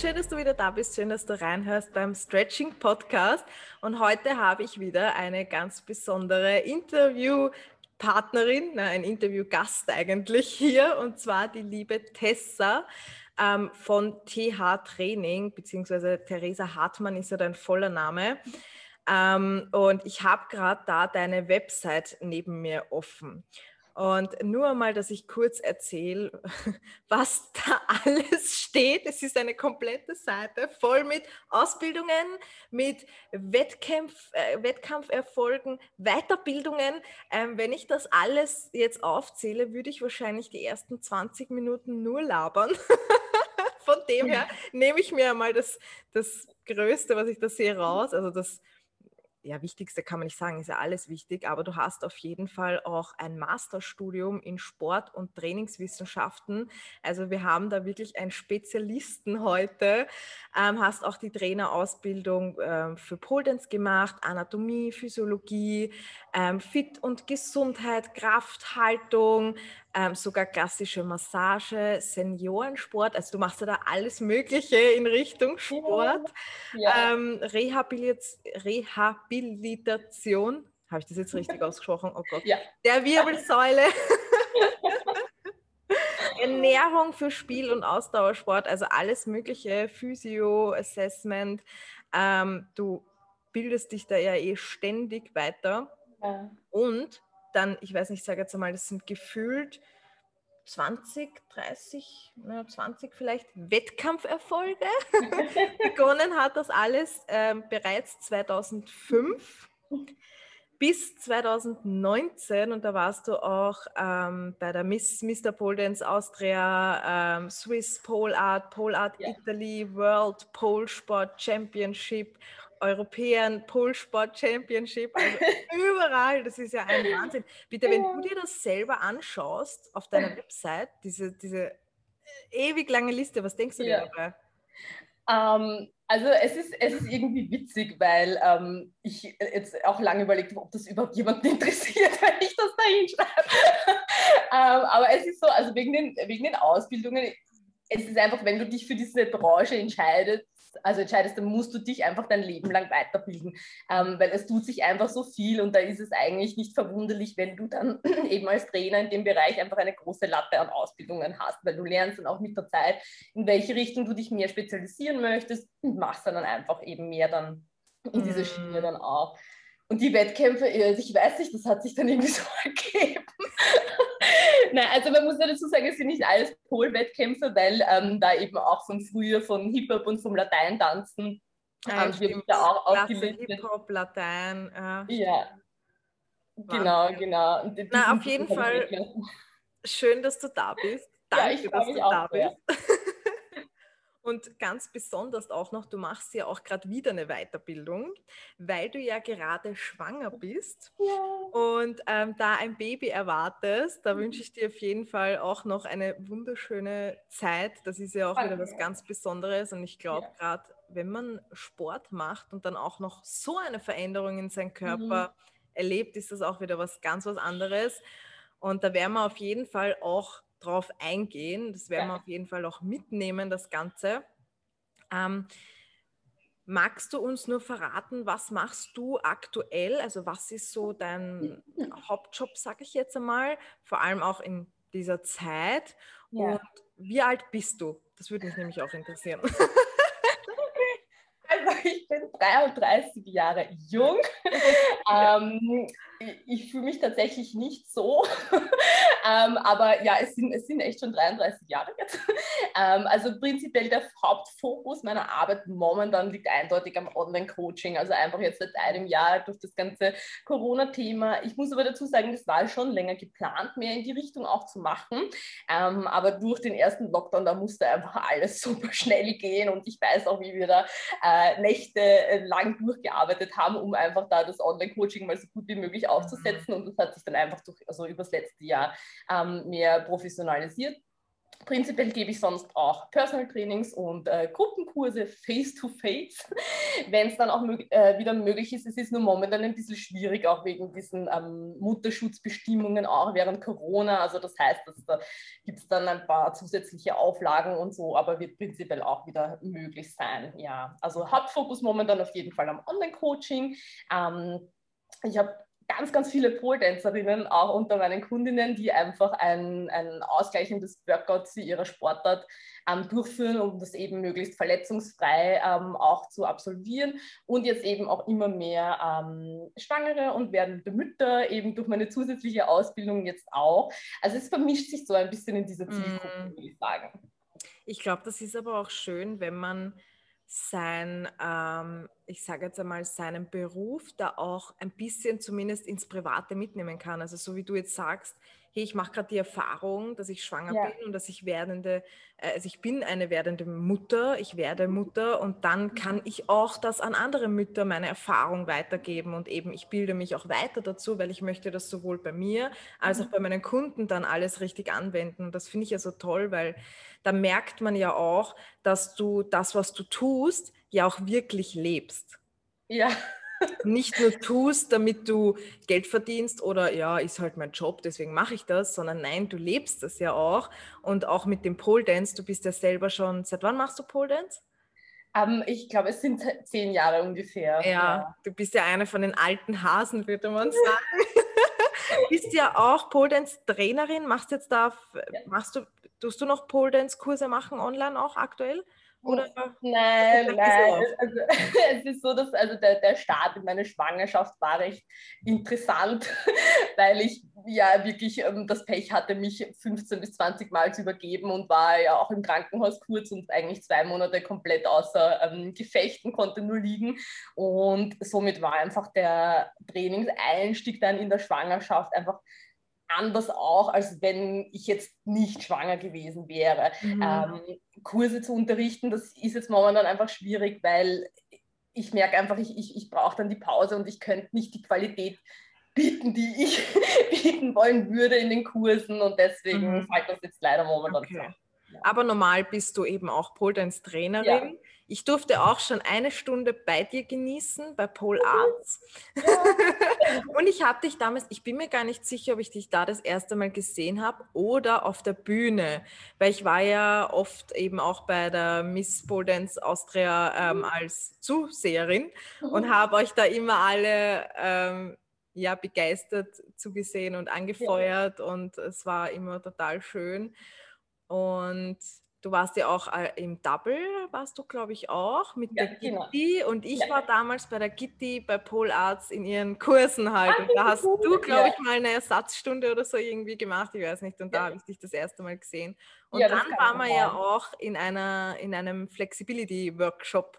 schön, dass du wieder da bist. Schön, dass du reinhörst beim Stretching Podcast. Und heute habe ich wieder eine ganz besondere Interviewpartnerin, ein Interviewgast eigentlich hier, und zwar die liebe Tessa ähm, von TH Training, beziehungsweise Theresa Hartmann ist ja dein voller Name. Ähm, und ich habe gerade da deine Website neben mir offen. Und nur mal, dass ich kurz erzähle, was da alles steht. Es ist eine komplette Seite voll mit Ausbildungen, mit Wettkampf, äh, Wettkampferfolgen, Weiterbildungen. Ähm, wenn ich das alles jetzt aufzähle, würde ich wahrscheinlich die ersten 20 Minuten nur labern. Von dem her nehme ich mir einmal das, das Größte, was ich da sehe, raus. Also das ja, wichtigste kann man nicht sagen, ist ja alles wichtig, aber du hast auf jeden Fall auch ein Masterstudium in Sport- und Trainingswissenschaften. Also wir haben da wirklich einen Spezialisten heute. Ähm, hast auch die Trainerausbildung ähm, für Pole Dance gemacht, Anatomie, Physiologie, ähm, Fit und Gesundheit, Krafthaltung, ähm, sogar klassische Massage, Seniorensport. Also du machst ja da alles Mögliche in Richtung Sport. Ja. Ähm, Rehabilit Rehabilitation. Habe ich das jetzt richtig ausgesprochen? Oh Gott. Ja. Der Wirbelsäule. Ernährung für Spiel- und Ausdauersport, also alles Mögliche, Physio, Assessment. Ähm, du bildest dich da ja eh ständig weiter. Ja. Und dann, ich weiß nicht, ich sage jetzt einmal, das sind gefühlt 20, 30, 20 vielleicht Wettkampferfolge. Begonnen hat das alles ähm, bereits 2005 bis 2019 und da warst du auch ähm, bei der Miss Mr. Pole Dance Austria, ähm, Swiss Pole Art, Pole Art ja. Italy, World Pole Sport Championship European Pole Sport Championship, also überall, das ist ja ein Wahnsinn. Bitte, wenn du dir das selber anschaust auf deiner Website, diese, diese ewig lange Liste, was denkst du ja. dir dabei? Ähm, also es ist, es ist irgendwie witzig, weil ähm, ich jetzt auch lange überlegt habe, ob das überhaupt jemanden interessiert, wenn ich das da hinschreibe. ähm, aber es ist so, also wegen den, wegen den Ausbildungen, es ist einfach, wenn du dich für diese Branche entscheidest, also entscheidest, dann musst du dich einfach dein Leben lang weiterbilden, ähm, weil es tut sich einfach so viel und da ist es eigentlich nicht verwunderlich, wenn du dann eben als Trainer in dem Bereich einfach eine große Latte an Ausbildungen hast, weil du lernst dann auch mit der Zeit, in welche Richtung du dich mehr spezialisieren möchtest und machst dann einfach eben mehr dann in diese Schiene mm. dann auch. Und die Wettkämpfe, also ich weiß nicht, das hat sich dann irgendwie so ergeben. Nein, also man muss ja dazu sagen, es sind nicht alles Pol-Wettkämpfe, weil ähm, da eben auch von früher von Hip-Hop und vom Lateintanzen ah, ähm, wird da auch aufgelistet. Hip-Hop, Latein. Äh, ja, genau, genau. Und Na, auf jeden Fall schön, dass du da bist. Danke, ja, dass du da bist. Und ganz besonders auch noch, du machst ja auch gerade wieder eine Weiterbildung, weil du ja gerade schwanger bist ja. und ähm, da ein Baby erwartest. Da mhm. wünsche ich dir auf jeden Fall auch noch eine wunderschöne Zeit. Das ist ja auch wieder was ganz Besonderes. Und ich glaube, ja. gerade wenn man Sport macht und dann auch noch so eine Veränderung in seinem Körper mhm. erlebt, ist das auch wieder was ganz was anderes. Und da werden wir auf jeden Fall auch drauf eingehen. Das werden ja. wir auf jeden Fall auch mitnehmen, das Ganze. Ähm, magst du uns nur verraten, was machst du aktuell? Also was ist so dein Hauptjob, sage ich jetzt einmal, vor allem auch in dieser Zeit? Ja. Und wie alt bist du? Das würde mich nämlich auch interessieren. Also ich bin 33 Jahre jung. ähm, ich, fühle mich tatsächlich nicht so. ähm, aber ja, es sind, es sind echt schon 33 Jahre jetzt. ähm, also prinzipiell der Hauptfokus meiner Arbeit momentan liegt eindeutig am Online-Coaching. Also einfach jetzt seit einem Jahr durch das ganze Corona-Thema. Ich muss aber dazu sagen, das war schon länger geplant, mehr in die Richtung auch zu machen. Ähm, aber durch den ersten Lockdown, da musste einfach alles super schnell gehen und ich weiß auch, wie wir da äh, Nächte äh, lang durchgearbeitet haben, um einfach da das Online-Coaching mal so gut wie möglich aufzusetzen. Und das hat sich dann einfach durch, also übers letzte Jahr ähm, mehr professionalisiert. Prinzipiell gebe ich sonst auch Personal Trainings und äh, Gruppenkurse face-to-face, wenn es dann auch mög äh, wieder möglich ist. Es ist nur momentan ein bisschen schwierig, auch wegen diesen ähm, Mutterschutzbestimmungen, auch während Corona. Also das heißt, dass da gibt es dann ein paar zusätzliche Auflagen und so, aber wird prinzipiell auch wieder möglich sein. Ja, also Hauptfokus momentan auf jeden Fall am Online-Coaching. Ähm, ich habe ganz, ganz viele Pole-Tänzerinnen auch unter meinen Kundinnen, die einfach ein, ein ausgleichendes Workout zu ihrer Sportart ähm, durchführen, um das eben möglichst verletzungsfrei ähm, auch zu absolvieren. Und jetzt eben auch immer mehr ähm, Schwangere und werdende Mütter, eben durch meine zusätzliche Ausbildung jetzt auch. Also es vermischt sich so ein bisschen in dieser Zielgruppe, mm. würde ich sagen. Ich glaube, das ist aber auch schön, wenn man sein, ähm, ich sage jetzt einmal, seinen Beruf da auch ein bisschen zumindest ins Private mitnehmen kann. Also so wie du jetzt sagst, hey, ich mache gerade die Erfahrung, dass ich schwanger ja. bin und dass ich werdende, äh, also ich bin eine werdende Mutter, ich werde Mutter und dann kann mhm. ich auch das an andere Mütter meine Erfahrung weitergeben und eben ich bilde mich auch weiter dazu, weil ich möchte das sowohl bei mir als auch mhm. bei meinen Kunden dann alles richtig anwenden. Und das finde ich ja so toll, weil da merkt man ja auch, dass du das, was du tust, ja auch wirklich lebst. Ja nicht nur tust, damit du Geld verdienst oder ja, ist halt mein Job, deswegen mache ich das, sondern nein, du lebst das ja auch. Und auch mit dem Pole Dance, du bist ja selber schon, seit wann machst du Pole Dance? Um, ähm, ich glaube, es sind zehn Jahre ungefähr. Ja, ja, du bist ja einer von den alten Hasen, würde man sagen. bist ja auch Pole Dance Trainerin, machst jetzt da, ja. machst du, tust du noch Pole Dance Kurse machen online auch aktuell? Oder? Nein, nein. Also, es ist so, dass also der, der Start in meine Schwangerschaft war recht interessant, weil ich ja wirklich ähm, das Pech hatte, mich 15 bis 20 Mal zu übergeben und war ja auch im Krankenhaus kurz und eigentlich zwei Monate komplett außer ähm, Gefechten, konnte nur liegen. Und somit war einfach der Trainingseinstieg dann in der Schwangerschaft einfach anders auch, als wenn ich jetzt nicht schwanger gewesen wäre. Mhm. Ähm, Kurse zu unterrichten, das ist jetzt momentan einfach schwierig, weil ich merke einfach, ich, ich, ich brauche dann die Pause und ich könnte nicht die Qualität bieten, die ich bieten wollen würde in den Kursen und deswegen mhm. fällt das jetzt leider momentan okay. Ja. Aber normal bist du eben auch Pole Trainerin. Ja. Ich durfte auch schon eine Stunde bei dir genießen, bei Pole Arts. Ja. und ich habe dich damals, ich bin mir gar nicht sicher, ob ich dich da das erste Mal gesehen habe oder auf der Bühne, weil ich war ja oft eben auch bei der Miss Pole Dance Austria ähm, mhm. als Zuseherin mhm. und habe euch da immer alle ähm, ja, begeistert zugesehen und angefeuert ja. und es war immer total schön. Und du warst ja auch äh, im Double, warst du, glaube ich, auch mit ja, der genau. Gitti. Und ich ja. war damals bei der Gitti bei Pole Arts in ihren Kursen halt. Ah, und da hast cool. du, glaube ich, mal eine Ersatzstunde oder so irgendwie gemacht, ich weiß nicht. Und da habe ich dich das erste Mal gesehen. Und dann waren wir ja auch in, einer, in einem Flexibility-Workshop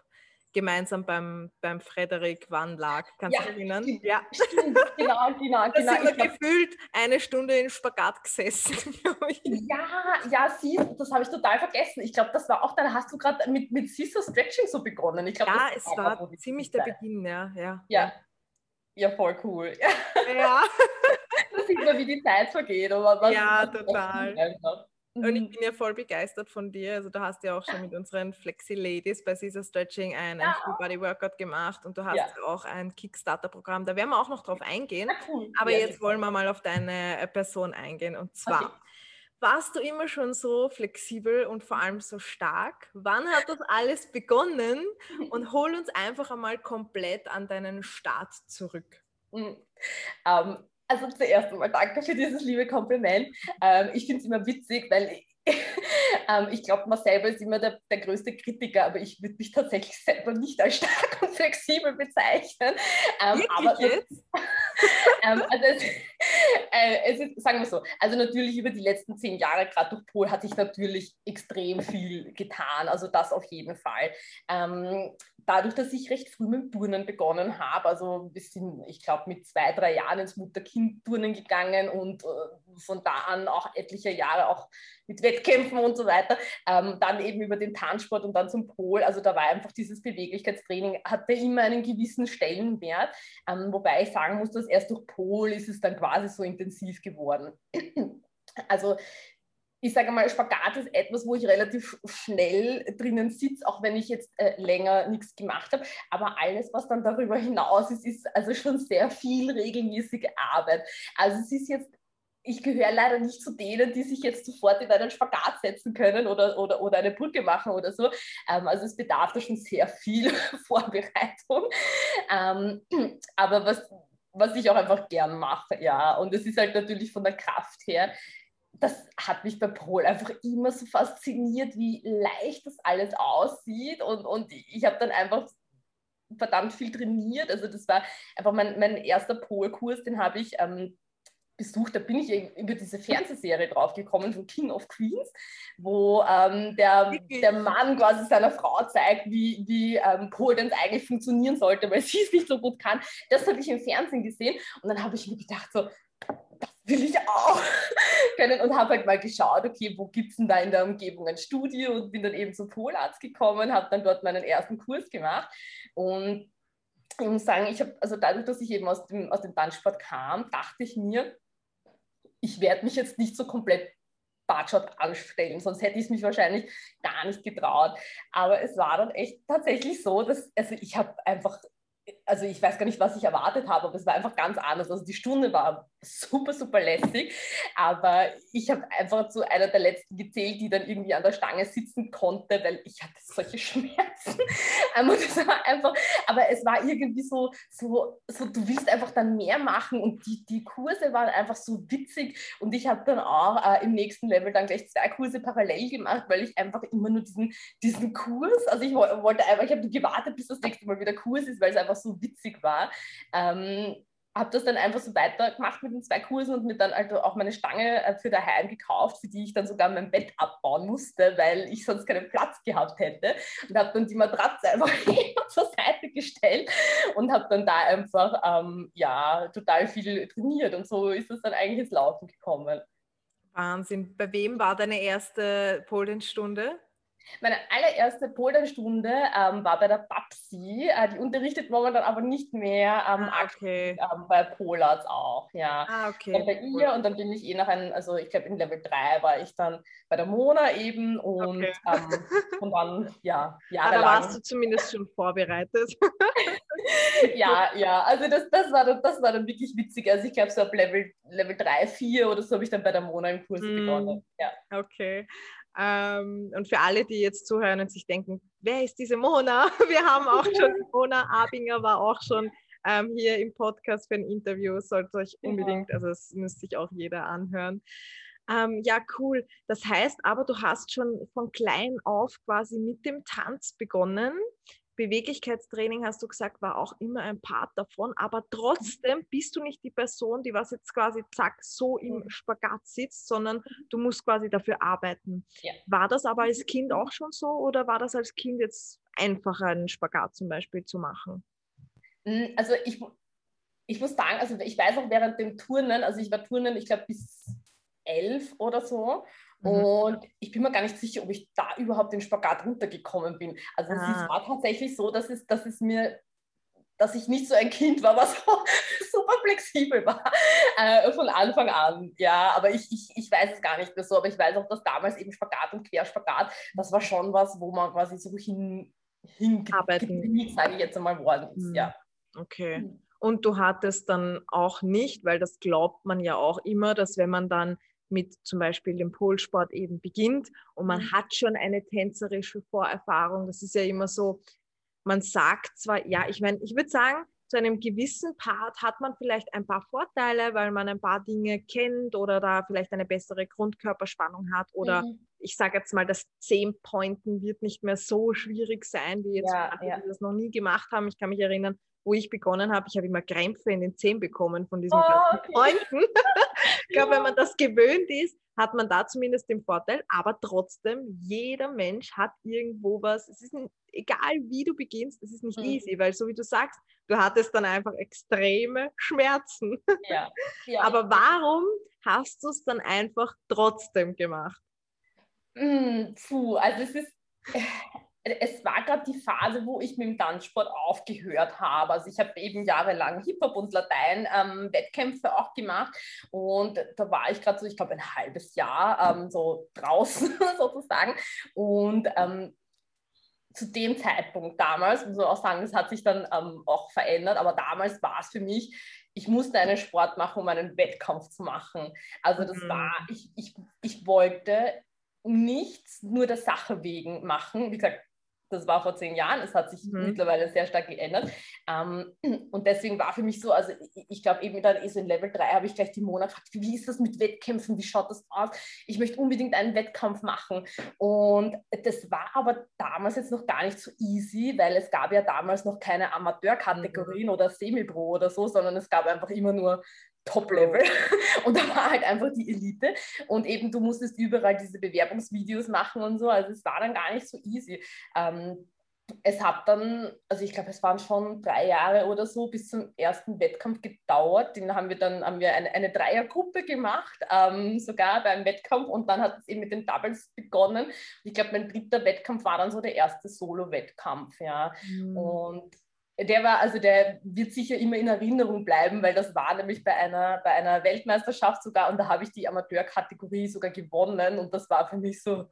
gemeinsam beim, beim Frederik Wann lag. Kannst du dich erinnern? Stimmt, ja, stimmt, genau, genau. Da genau. sind wir gefühlt eine Stunde in Spagat gesessen. ja, ja, sie, das habe ich total vergessen. Ich glaube, das war auch, dann hast du gerade mit, mit Scissor Stretching so begonnen. Ich glaub, ja, es war ziemlich der Beginn, ja. Ja, ja. ja voll cool. Ja. da sieht man, wie die Zeit vergeht. Aber ja, total. Und ich mhm. bin ja voll begeistert von dir. Also du hast ja auch schon mit unseren Flexi-Ladies bei Caesar Stretching ein, ja. Full Body Workout gemacht und du hast ja. auch ein Kickstarter-Programm. Da werden wir auch noch drauf eingehen. Aber ja, jetzt wollen wir mal auf deine äh, Person eingehen. Und zwar, okay. warst du immer schon so flexibel und vor allem so stark? Wann hat das alles begonnen? Und hol uns einfach einmal komplett an deinen Start zurück. Mhm. Um, ähm, also zuerst einmal danke für dieses liebe Kompliment. Ähm, ich finde es immer witzig, weil ich, ähm, ich glaube, man selber ist immer der, der größte Kritiker, aber ich würde mich tatsächlich selber nicht als stark und flexibel bezeichnen. Ähm, aber jetzt? ähm, also es, äh, es, ist, sagen wir so, also natürlich über die letzten zehn Jahre, gerade durch Pol, hat sich natürlich extrem viel getan, also das auf jeden Fall. Ähm, dadurch, dass ich recht früh mit Turnen begonnen habe, also wir sind, ich glaube, mit zwei, drei Jahren ins Mutter-Kind-Turnen gegangen und äh, von da an auch etliche Jahre auch mit Wettkämpfen und so weiter, ähm, dann eben über den Tanzsport und dann zum Pol, also da war einfach dieses Beweglichkeitstraining, hatte immer einen gewissen Stellenwert, ähm, wobei ich sagen muss, dass erst durch Pol ist es dann quasi so intensiv geworden. Also ich sage mal, Spagat ist etwas, wo ich relativ schnell drinnen sitze, auch wenn ich jetzt äh, länger nichts gemacht habe. Aber alles, was dann darüber hinaus ist, ist also schon sehr viel regelmäßige Arbeit. Also es ist jetzt, ich gehöre leider nicht zu denen, die sich jetzt sofort in einen Spagat setzen können oder, oder, oder eine Brücke machen oder so. Ähm, also es bedarf da schon sehr viel Vorbereitung. Ähm, aber was, was ich auch einfach gern mache, ja. Und es ist halt natürlich von der Kraft her das hat mich bei Pol einfach immer so fasziniert, wie leicht das alles aussieht. Und, und ich habe dann einfach verdammt viel trainiert. Also das war einfach mein, mein erster Polkurs, den habe ich ähm, besucht. Da bin ich über diese Fernsehserie draufgekommen von King of Queens, wo ähm, der, der Mann quasi seiner Frau zeigt, wie, wie ähm, Pole Dance eigentlich funktionieren sollte, weil sie es nicht so gut kann. Das habe ich im Fernsehen gesehen und dann habe ich mir gedacht, so, das will ich auch können und habe halt mal geschaut, okay, wo gibt es denn da in der Umgebung ein Studio und bin dann eben zum Polarzt gekommen, habe dann dort meinen ersten Kurs gemacht und ich muss sagen, ich habe, also dadurch, dass ich eben aus dem, aus dem Tanzsport kam, dachte ich mir, ich werde mich jetzt nicht so komplett Bartschott anstellen, sonst hätte ich es mich wahrscheinlich gar nicht getraut. Aber es war dann echt tatsächlich so, dass, also ich habe einfach also ich weiß gar nicht, was ich erwartet habe, aber es war einfach ganz anders. Also die Stunde war super, super lässig, aber ich habe einfach zu einer der letzten gezählt, die dann irgendwie an der Stange sitzen konnte, weil ich hatte solche Schmerzen. war einfach, aber es war irgendwie so, so, so, du willst einfach dann mehr machen und die, die Kurse waren einfach so witzig und ich habe dann auch äh, im nächsten Level dann gleich zwei Kurse parallel gemacht, weil ich einfach immer nur diesen, diesen Kurs, also ich wollte einfach, ich habe gewartet, bis das nächste Mal wieder Kurs ist, weil es einfach so witzig war. Ähm, habe das dann einfach so weitergemacht mit den zwei Kursen und mir dann also auch meine Stange äh, für daheim gekauft, für die ich dann sogar mein Bett abbauen musste, weil ich sonst keinen Platz gehabt hätte. Und habe dann die Matratze einfach zur Seite gestellt und habe dann da einfach ähm, ja, total viel trainiert. Und so ist es dann eigentlich ins Laufen gekommen. Wahnsinn. Bei wem war deine erste Polenstunde? Meine allererste Polderstunde ähm, war bei der Babsi. Äh, die unterrichtet momentan aber nicht mehr ähm, ah, okay. ähm, bei Polars auch. Ja. Ah, okay. Dann bei ihr und dann bin ich eh nach einem, also ich glaube in Level 3 war ich dann bei der Mona eben und, okay. ähm, und dann, ja, jahrelang. Aber warst du zumindest schon vorbereitet. ja, ja, also das, das, war dann, das war dann wirklich witzig. Also ich glaube so ab Level, Level 3, 4 oder so habe ich dann bei der Mona im Kurs mm. begonnen. Ja. Okay. Ähm, und für alle, die jetzt zuhören und sich denken, wer ist diese Mona? Wir haben auch schon, Mona Abinger war auch schon ähm, hier im Podcast für ein Interview. Sollte euch unbedingt, also das müsste sich auch jeder anhören. Ähm, ja, cool. Das heißt aber, du hast schon von klein auf quasi mit dem Tanz begonnen. Beweglichkeitstraining, hast du gesagt, war auch immer ein Part davon, aber trotzdem bist du nicht die Person, die was jetzt quasi zack so im mhm. Spagat sitzt, sondern du musst quasi dafür arbeiten. Ja. War das aber als Kind auch schon so oder war das als Kind jetzt einfacher, einen Spagat zum Beispiel zu machen? Also ich, ich muss sagen, also ich weiß auch während dem Turnen, also ich war Turnen, ich glaube bis elf oder so. Mhm. Und ich bin mir gar nicht sicher, ob ich da überhaupt den Spagat runtergekommen bin. Also ah. es war tatsächlich so, dass es, dass es mir, dass ich nicht so ein Kind war, was so super flexibel war äh, von Anfang an. Ja, aber ich, ich, ich weiß es gar nicht mehr so, aber ich weiß auch, dass damals eben Spagat und Querspagat, das war schon was, wo man quasi so hin, hingearbeitet, sage ich jetzt einmal, worden ist. Mhm. Ja. Okay. Mhm. Und du hattest dann auch nicht, weil das glaubt man ja auch immer, dass wenn man dann mit zum Beispiel dem Polsport eben beginnt und man mhm. hat schon eine tänzerische Vorerfahrung. Das ist ja immer so, man sagt zwar, ja, ich meine, ich würde sagen, zu einem gewissen Part hat man vielleicht ein paar Vorteile, weil man ein paar Dinge kennt oder da vielleicht eine bessere Grundkörperspannung hat oder mhm. ich sage jetzt mal, das Zehn-Pointen wird nicht mehr so schwierig sein, wie jetzt ja, ja. die das noch nie gemacht haben. Ich kann mich erinnern, wo ich begonnen habe, ich habe immer Krämpfe in den Zehen bekommen von diesen oh, okay. Freunden. ich glaube, wenn man das gewöhnt ist, hat man da zumindest den Vorteil, aber trotzdem, jeder Mensch hat irgendwo was. Es ist, egal wie du beginnst, es ist nicht mhm. easy, weil so wie du sagst, du hattest dann einfach extreme Schmerzen. Ja. ja. Aber warum hast du es dann einfach trotzdem gemacht? Mm, puh, also es ist, es war gerade die Phase, wo ich mit dem Tanzsport aufgehört habe. Also ich habe eben jahrelang Hip-Hop und Latein ähm, Wettkämpfe auch gemacht und da war ich gerade so, ich glaube, ein halbes Jahr ähm, so draußen sozusagen und ähm, zu dem Zeitpunkt damals, muss man auch sagen, das hat sich dann ähm, auch verändert, aber damals war es für mich, ich musste einen Sport machen, um einen Wettkampf zu machen. Also das mhm. war, ich, ich, ich wollte nichts nur der Sache wegen machen. Wie gesagt, das war vor zehn Jahren, es hat sich mhm. mittlerweile sehr stark geändert. Ähm, und deswegen war für mich so, also ich, ich glaube eben dann eh so in Level 3 habe ich gleich die Mona gefragt, wie ist das mit Wettkämpfen, wie schaut das aus? Ich möchte unbedingt einen Wettkampf machen. Und das war aber damals jetzt noch gar nicht so easy, weil es gab ja damals noch keine Amateurkategorien mhm. oder Semi-Pro oder so, sondern es gab einfach immer nur Top-Level. Und da war halt einfach die Elite. Und eben, du musstest überall diese Bewerbungsvideos machen und so. Also es war dann gar nicht so easy. Ähm, es hat dann, also ich glaube, es waren schon drei Jahre oder so bis zum ersten Wettkampf gedauert. Den haben wir dann haben wir eine, eine Dreiergruppe gemacht, ähm, sogar beim Wettkampf. Und dann hat es eben mit den Doubles begonnen. Ich glaube, mein dritter Wettkampf war dann so der erste Solo-Wettkampf. Ja. Mhm. Und der war, also der wird sicher immer in Erinnerung bleiben, weil das war nämlich bei einer, bei einer Weltmeisterschaft sogar und da habe ich die Amateurkategorie sogar gewonnen und das war für mich so,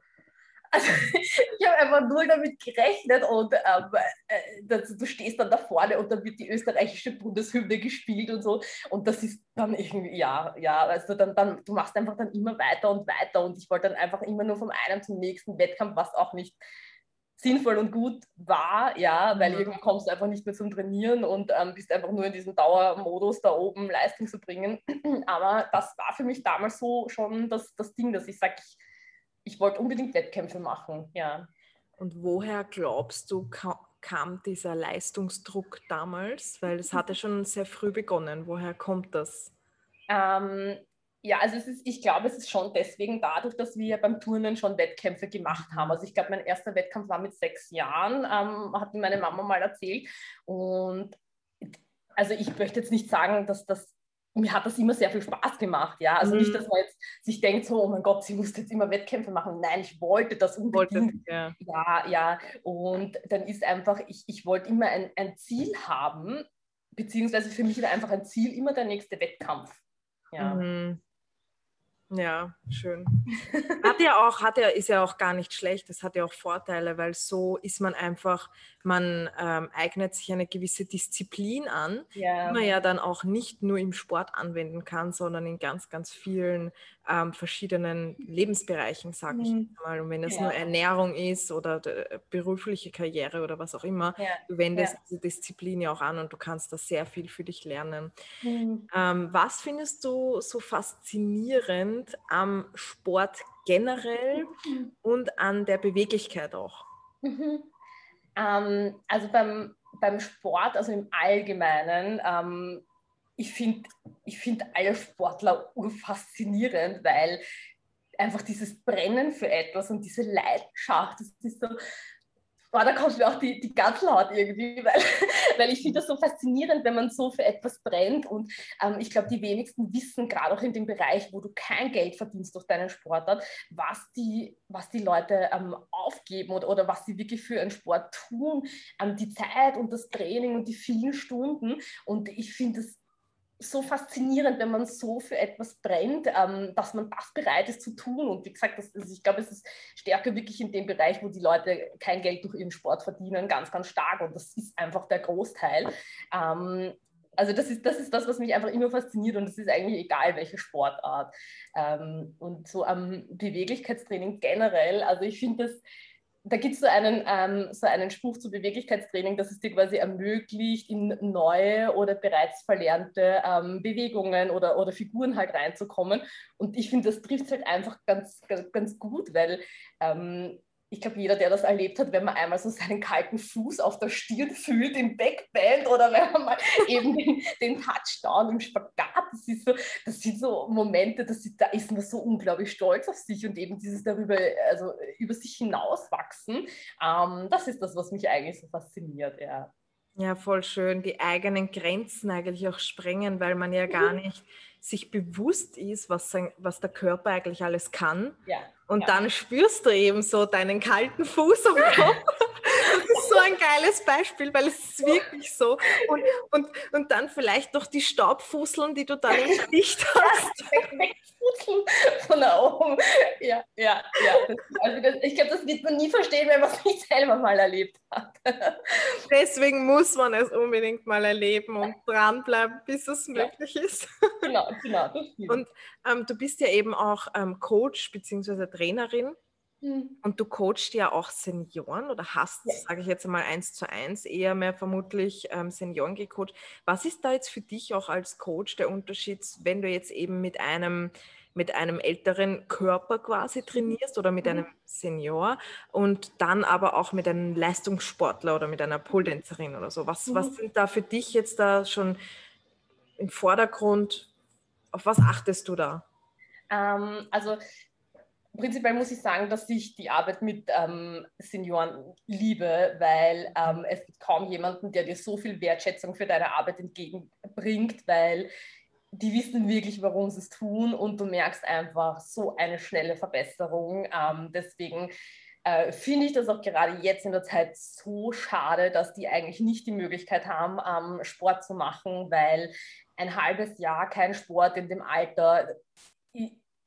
also ich habe einfach null damit gerechnet und ähm, äh, das, du stehst dann da vorne und dann wird die österreichische Bundeshymne gespielt und so und das ist dann irgendwie, ja, ja, also dann, dann, du machst einfach dann immer weiter und weiter und ich wollte dann einfach immer nur vom einen zum nächsten Wettkampf, was auch nicht sinnvoll und gut war, ja, weil mhm. irgendwann kommst du einfach nicht mehr zum Trainieren und ähm, bist einfach nur in diesem Dauermodus da oben Leistung zu bringen. Aber das war für mich damals so schon das, das Ding, dass ich sage, ich, ich wollte unbedingt Wettkämpfe machen, ja. Und woher glaubst du, kam dieser Leistungsdruck damals? Weil es hatte schon sehr früh begonnen. Woher kommt das? Ähm, ja, also es ist, ich glaube, es ist schon deswegen dadurch, dass wir beim Turnen schon Wettkämpfe gemacht haben. Also ich glaube, mein erster Wettkampf war mit sechs Jahren, ähm, hat mir meine Mama mal erzählt. Und also ich möchte jetzt nicht sagen, dass das mir hat das immer sehr viel Spaß gemacht, ja. Also mhm. nicht, dass man jetzt sich denkt, so, oh mein Gott, sie muss jetzt immer Wettkämpfe machen. Nein, ich wollte das unbedingt. Wollte, ja. ja, ja. Und dann ist einfach, ich, ich wollte immer ein, ein Ziel haben, beziehungsweise für mich war einfach ein Ziel immer der nächste Wettkampf. Ja. Mhm. Ja, schön. Hat ja auch, hat ja, ist ja auch gar nicht schlecht, das hat ja auch Vorteile, weil so ist man einfach, man ähm, eignet sich eine gewisse Disziplin an, ja. die man ja dann auch nicht nur im Sport anwenden kann, sondern in ganz, ganz vielen ähm, verschiedenen Lebensbereichen, sage ich mhm. mal. Und wenn es ja. nur Ernährung ist oder berufliche Karriere oder was auch immer, ja. du wendest ja. diese Disziplin ja auch an und du kannst da sehr viel für dich lernen. Mhm. Ähm, was findest du so faszinierend am Sport generell mhm. und an der Beweglichkeit auch? Mhm. Ähm, also beim, beim Sport, also im Allgemeinen, ähm, ich finde ich find alle Sportler faszinierend, weil einfach dieses Brennen für etwas und diese Leidenschaft, das ist so, boah, da kommt mir auch die, die Gänsehaut irgendwie, weil, weil ich finde das so faszinierend, wenn man so für etwas brennt. Und ähm, ich glaube, die wenigsten wissen, gerade auch in dem Bereich, wo du kein Geld verdienst durch deinen Sportart, was die, was die Leute ähm, aufgeben oder, oder was sie wirklich für einen Sport tun. Ähm, die Zeit und das Training und die vielen Stunden. Und ich finde es so faszinierend, wenn man so für etwas brennt, ähm, dass man das bereit ist zu tun. Und wie gesagt, das, also ich glaube, es ist stärker wirklich in dem Bereich, wo die Leute kein Geld durch ihren Sport verdienen, ganz, ganz stark. Und das ist einfach der Großteil. Ähm, also das ist, das ist das, was mich einfach immer fasziniert und es ist eigentlich egal, welche Sportart. Ähm, und so am Beweglichkeitstraining generell, also ich finde das da gibt es so einen, ähm, so einen Spruch zu Beweglichkeitstraining, dass es dir quasi ermöglicht, in neue oder bereits verlernte ähm, Bewegungen oder, oder Figuren halt reinzukommen. Und ich finde, das trifft halt einfach ganz, ganz, ganz gut, weil ähm, ich glaube, jeder, der das erlebt hat, wenn man einmal so seinen kalten Fuß auf der Stirn fühlt im Backband oder wenn man mal eben den, den, Touchdown im Spagat, das, ist so, das sind so Momente, das ist, da ist man so unglaublich stolz auf sich und eben dieses darüber, also über sich hinauswachsen, ähm, das ist das, was mich eigentlich so fasziniert, ja. Ja, voll schön. Die eigenen Grenzen eigentlich auch sprengen, weil man ja gar mhm. nicht sich bewusst ist, was, sein, was der Körper eigentlich alles kann. Ja. Und ja. dann spürst du eben so deinen kalten Fuß am Kopf. Ein geiles Beispiel, weil es ist wirklich so. Und, und, und dann vielleicht noch die Staubfusseln, die du dann im Gesicht hast. Wegfusseln von da oben. Ja, ja, ja. also das, ich glaube, das wird man nie verstehen, wenn man es nicht selber mal erlebt hat. Deswegen muss man es unbedingt mal erleben und dranbleiben, bis es ja. möglich ist. Genau, genau. Und ähm, du bist ja eben auch ähm, Coach bzw. Trainerin. Mhm. Und du coachst ja auch Senioren oder hast, ja. sage ich jetzt einmal eins zu eins, eher mehr vermutlich ähm, Senioren gecoacht. Was ist da jetzt für dich auch als Coach der Unterschied, wenn du jetzt eben mit einem mit einem älteren Körper quasi trainierst oder mit mhm. einem Senior und dann aber auch mit einem Leistungssportler oder mit einer Poletänzerin oder so. Was, mhm. was sind da für dich jetzt da schon im Vordergrund? Auf was achtest du da? Ähm, also prinzipiell muss ich sagen, dass ich die Arbeit mit ähm, Senioren liebe, weil ähm, es gibt kaum jemanden, der dir so viel Wertschätzung für deine Arbeit entgegenbringt, weil die wissen wirklich, warum sie es tun und du merkst einfach so eine schnelle Verbesserung. Ähm, deswegen äh, finde ich das auch gerade jetzt in der Zeit so schade, dass die eigentlich nicht die Möglichkeit haben, ähm, Sport zu machen, weil ein halbes Jahr kein Sport in dem Alter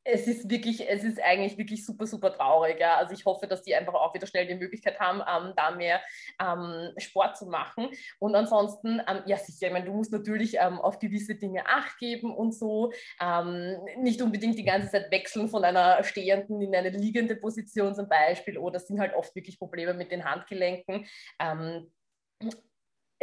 es ist wirklich, es ist eigentlich wirklich super, super traurig. Ja. Also ich hoffe, dass die einfach auch wieder schnell die Möglichkeit haben, ähm, da mehr ähm, Sport zu machen. Und ansonsten, ähm, ja sicher, ich meine, du musst natürlich ähm, auf gewisse Dinge Acht geben und so. Ähm, nicht unbedingt die ganze Zeit wechseln von einer stehenden in eine liegende Position zum Beispiel. Oder es sind halt oft wirklich Probleme mit den Handgelenken ähm,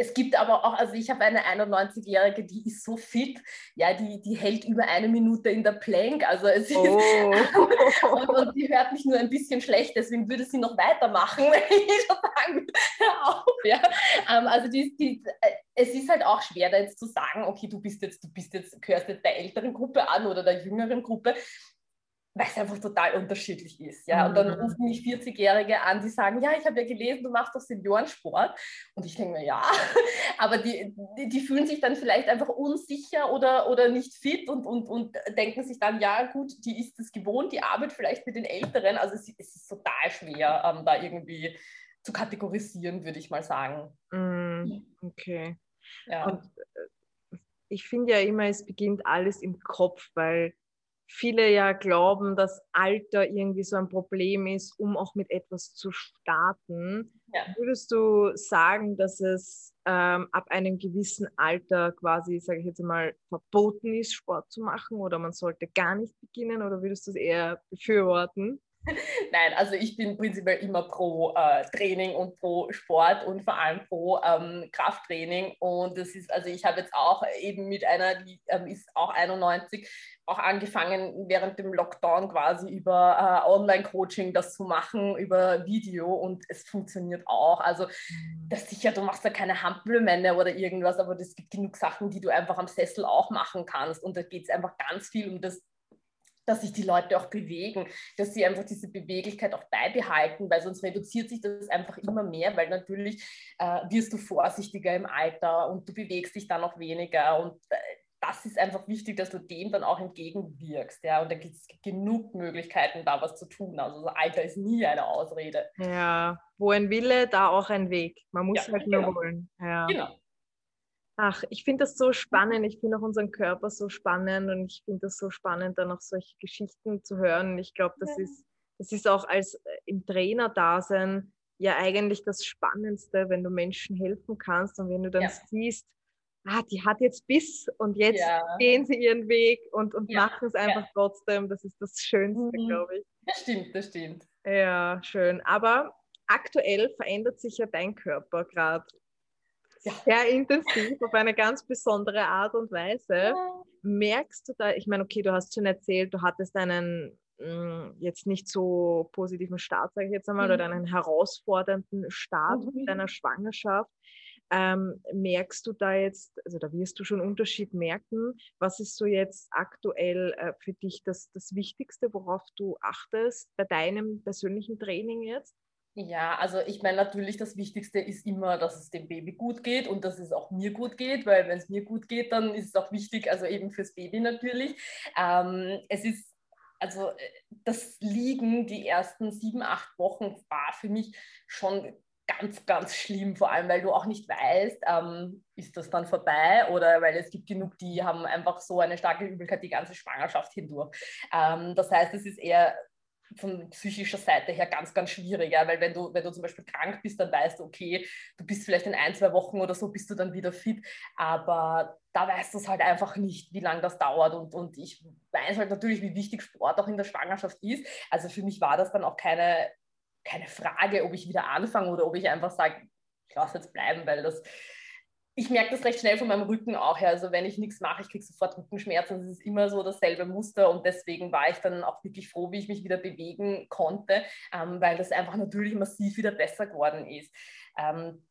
es gibt aber auch, also ich habe eine 91-Jährige, die ist so fit, ja, die, die hält über eine Minute in der Plank, also es oh. ist, und, und, die hört mich nur ein bisschen schlecht, deswegen würde sie noch weitermachen, wenn ich schon sagen hör auf, ja. Ähm, also die, die, äh, es ist halt auch schwer, da jetzt zu sagen, okay, du bist jetzt, du bist jetzt, gehörst jetzt der älteren Gruppe an oder der jüngeren Gruppe weil es einfach total unterschiedlich ist. Ja? Und dann mhm. rufen mich 40-Jährige an, die sagen, ja, ich habe ja gelesen, du machst doch Seniorensport. Und ich denke mir, ja, aber die, die, die, fühlen sich dann vielleicht einfach unsicher oder, oder nicht fit und, und, und denken sich dann, ja gut, die ist es gewohnt, die Arbeit vielleicht mit den Älteren. Also es, es ist total schwer, ähm, da irgendwie zu kategorisieren, würde ich mal sagen. Mm, okay. Ja. Und äh, ich finde ja immer, es beginnt alles im Kopf, weil viele ja glauben, dass Alter irgendwie so ein Problem ist, um auch mit etwas zu starten. Ja. Würdest du sagen, dass es ähm, ab einem gewissen Alter quasi, sage ich jetzt mal, verboten ist, Sport zu machen oder man sollte gar nicht beginnen oder würdest du es eher befürworten? Nein, also ich bin prinzipiell immer pro äh, Training und pro Sport und vor allem pro ähm, Krafttraining. Und das ist, also ich habe jetzt auch eben mit einer, die ähm, ist auch 91, auch angefangen während dem Lockdown quasi über äh, Online-Coaching das zu machen, über Video und es funktioniert auch. Also mhm. das sicher, du machst da keine Hampelmänner oder irgendwas, aber es gibt genug Sachen, die du einfach am Sessel auch machen kannst. Und da geht es einfach ganz viel um das dass sich die Leute auch bewegen, dass sie einfach diese Beweglichkeit auch beibehalten, weil sonst reduziert sich das einfach immer mehr, weil natürlich äh, wirst du vorsichtiger im Alter und du bewegst dich dann auch weniger und äh, das ist einfach wichtig, dass du dem dann auch entgegenwirkst. Ja? Und da gibt es genug Möglichkeiten, da was zu tun. Also das Alter ist nie eine Ausrede. Ja, wo ein Wille, da auch ein Weg. Man muss ja, halt genau. nur wollen. Ja. Genau. Ach, ich finde das so spannend. Ich finde auch unseren Körper so spannend und ich finde das so spannend, dann auch solche Geschichten zu hören. Ich glaube, das, ja. ist, das ist auch als äh, im Trainer-Dasein ja eigentlich das Spannendste, wenn du Menschen helfen kannst und wenn du dann ja. siehst, ah, die hat jetzt Biss und jetzt ja. gehen sie ihren Weg und, und machen es einfach trotzdem. Das ist das Schönste, mhm. glaube ich. Das stimmt, das stimmt. Ja, schön. Aber aktuell verändert sich ja dein Körper gerade ja. sehr intensiv auf eine ganz besondere Art und Weise. Ja. Merkst du da, ich meine, okay, du hast schon erzählt, du hattest einen mm, jetzt nicht so positiven Start, sage ich jetzt einmal, mhm. oder einen herausfordernden Start mhm. deiner Schwangerschaft. Ähm, merkst du da jetzt, also da wirst du schon Unterschied merken, was ist so jetzt aktuell äh, für dich das, das Wichtigste, worauf du achtest bei deinem persönlichen Training jetzt? Ja, also ich meine natürlich, das Wichtigste ist immer, dass es dem Baby gut geht und dass es auch mir gut geht, weil wenn es mir gut geht, dann ist es auch wichtig, also eben fürs Baby natürlich. Ähm, es ist also äh, das Liegen die ersten sieben, acht Wochen war für mich schon ganz, ganz schlimm, vor allem weil du auch nicht weißt, ähm, ist das dann vorbei oder weil es gibt genug, die haben einfach so eine starke Übelkeit die ganze Schwangerschaft hindurch. Ähm, das heißt, es ist eher von psychischer Seite her ganz, ganz schwierig, ja? weil wenn du, wenn du zum Beispiel krank bist, dann weißt du, okay, du bist vielleicht in ein, zwei Wochen oder so, bist du dann wieder fit, aber da weißt du es halt einfach nicht, wie lange das dauert und, und ich weiß halt natürlich, wie wichtig Sport auch in der Schwangerschaft ist, also für mich war das dann auch keine, keine Frage, ob ich wieder anfange oder ob ich einfach sage, ich lasse jetzt bleiben, weil das ich merke das recht schnell von meinem Rücken auch her. Also wenn ich nichts mache, ich kriege sofort Rückenschmerzen. Das ist immer so dasselbe Muster und deswegen war ich dann auch wirklich froh, wie ich mich wieder bewegen konnte, ähm, weil das einfach natürlich massiv wieder besser geworden ist. Ähm,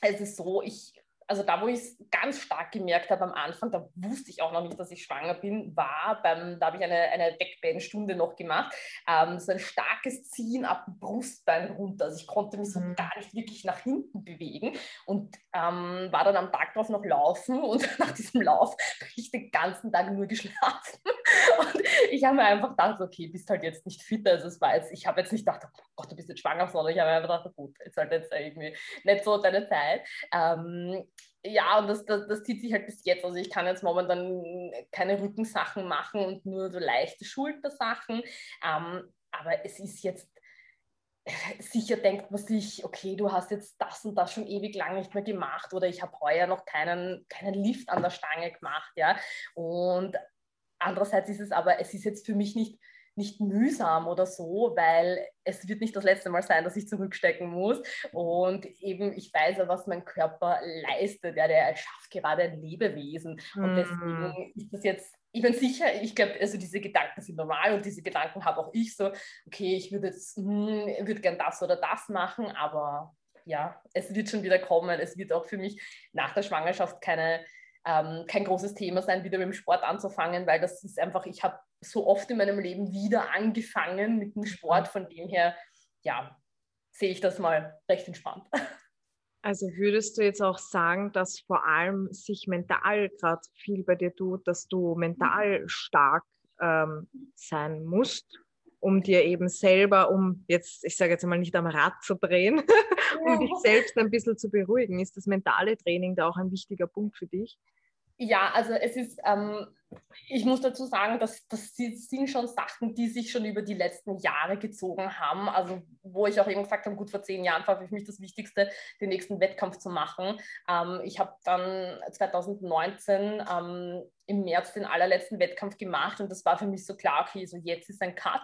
es ist so, ich also da, wo ich es ganz stark gemerkt habe am Anfang, da wusste ich auch noch nicht, dass ich schwanger bin, war beim, da habe ich eine, eine Backband-Stunde noch gemacht, ähm, so ein starkes Ziehen ab dem Brustbein runter. Also ich konnte mich so mhm. gar nicht wirklich nach hinten bewegen und ähm, war dann am Tag drauf noch laufen und nach diesem Lauf habe ich den ganzen Tag nur geschlafen. Und ich habe mir einfach gedacht, okay, bist halt jetzt nicht fit. Also es war jetzt, ich habe jetzt nicht gedacht, oh Gott, du bist jetzt schwanger, sondern ich habe mir einfach gedacht, gut, jetzt halt jetzt irgendwie nicht so deine Zeit. Ähm, ja, und das, das, das, zieht sich halt bis jetzt. Also ich kann jetzt momentan keine Rückensachen machen und nur so leichte Schultersachen. Ähm, aber es ist jetzt sicher denkt man sich, okay, du hast jetzt das und das schon ewig lang nicht mehr gemacht oder ich habe heuer noch keinen, keinen Lift an der Stange gemacht, ja. Und andererseits ist es aber, es ist jetzt für mich nicht nicht mühsam oder so, weil es wird nicht das letzte Mal sein, dass ich zurückstecken muss. Und eben, ich weiß ja, was mein Körper leistet. Ja, der schafft gerade ein Lebewesen. Und mm. deswegen ist das jetzt, ich bin sicher, ich glaube, also diese Gedanken sind normal und diese Gedanken habe auch ich so, okay, ich würde jetzt, hm, würde gern das oder das machen, aber ja, es wird schon wieder kommen. Es wird auch für mich nach der Schwangerschaft keine ähm, kein großes Thema sein, wieder mit dem Sport anzufangen, weil das ist einfach, ich habe so oft in meinem Leben wieder angefangen mit dem Sport, von dem her, ja, sehe ich das mal recht entspannt. Also würdest du jetzt auch sagen, dass vor allem sich mental gerade viel bei dir tut, dass du mental stark ähm, sein musst, um dir eben selber, um jetzt, ich sage jetzt mal nicht am Rad zu drehen, um dich selbst ein bisschen zu beruhigen. Ist das mentale Training da auch ein wichtiger Punkt für dich? Ja, also es ist, ähm, ich muss dazu sagen, dass das sind schon Sachen, die sich schon über die letzten Jahre gezogen haben. Also wo ich auch eben gesagt habe, gut vor zehn Jahren war für mich das Wichtigste, den nächsten Wettkampf zu machen. Ähm, ich habe dann 2019 ähm, im März den allerletzten Wettkampf gemacht und das war für mich so klar, okay, so jetzt ist ein Cut,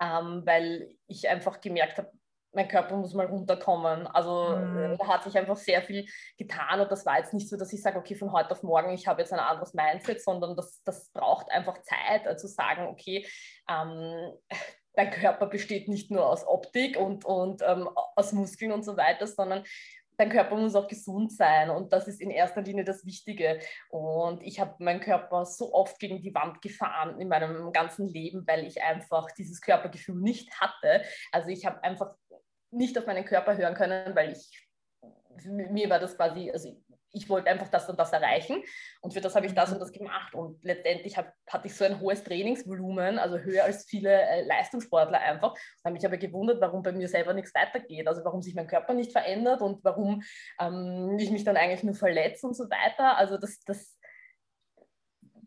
ähm, weil ich einfach gemerkt habe, mein Körper muss mal runterkommen. Also mhm. da hat sich einfach sehr viel getan und das war jetzt nicht so, dass ich sage, okay, von heute auf morgen, ich habe jetzt ein anderes Mindset, sondern das, das braucht einfach Zeit, also sagen, okay, ähm, dein Körper besteht nicht nur aus Optik und, und ähm, aus Muskeln und so weiter, sondern dein Körper muss auch gesund sein und das ist in erster Linie das Wichtige. Und ich habe meinen Körper so oft gegen die Wand gefahren in meinem ganzen Leben, weil ich einfach dieses Körpergefühl nicht hatte. Also ich habe einfach nicht auf meinen Körper hören können, weil ich, mir war das quasi, also ich wollte einfach das und das erreichen und für das habe ich das und das gemacht. Und letztendlich hab, hatte ich so ein hohes Trainingsvolumen, also höher als viele äh, Leistungssportler einfach. Und habe mich aber gewundert, warum bei mir selber nichts weitergeht, also warum sich mein Körper nicht verändert und warum ähm, ich mich dann eigentlich nur verletze und so weiter, also das, das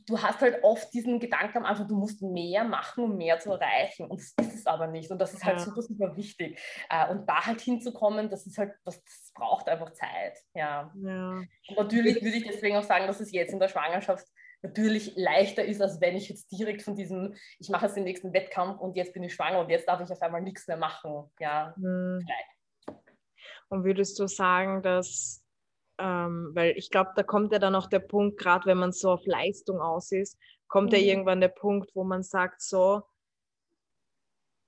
du hast halt oft diesen Gedanken am Anfang, du musst mehr machen, um mehr zu erreichen. Und das ist es aber nicht. Und das ist halt super, super wichtig. Äh, und da halt hinzukommen, das ist halt, das, das braucht einfach Zeit. Ja. ja. Natürlich würde ich deswegen auch sagen, dass es jetzt in der Schwangerschaft natürlich leichter ist, als wenn ich jetzt direkt von diesem, ich mache jetzt den nächsten Wettkampf und jetzt bin ich schwanger und jetzt darf ich auf einmal nichts mehr machen. Ja, mhm. Und würdest du sagen, dass ähm, weil ich glaube, da kommt ja dann auch der Punkt, gerade wenn man so auf Leistung aus ist, kommt mhm. ja irgendwann der Punkt, wo man sagt, so,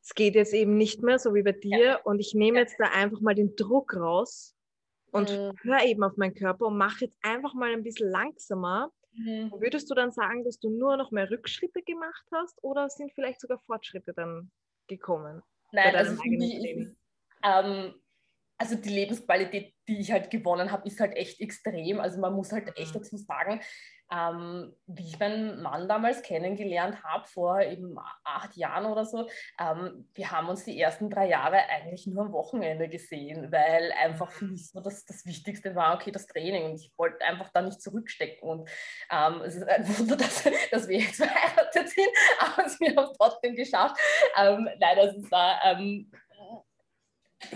es geht jetzt eben nicht mehr, so wie bei dir, ja. und ich nehme jetzt da einfach mal den Druck raus und mhm. höre eben auf meinen Körper und mache jetzt einfach mal ein bisschen langsamer. Mhm. Würdest du dann sagen, dass du nur noch mehr Rückschritte gemacht hast oder sind vielleicht sogar Fortschritte dann gekommen? Nein, also für mich ähm, also die Lebensqualität, die ich halt gewonnen habe, ist halt echt extrem. Also man muss halt echt mhm. dazu sagen, ähm, wie ich meinen Mann damals kennengelernt habe, vor eben acht Jahren oder so, ähm, wir haben uns die ersten drei Jahre eigentlich nur am Wochenende gesehen, weil einfach für mich so das, das Wichtigste war, okay, das Training und ich wollte einfach da nicht zurückstecken und ähm, es ist ein Wunder, dass, dass wir jetzt verheiratet sind, aber wir haben es trotzdem geschafft. Ähm, nein, das ist da ähm,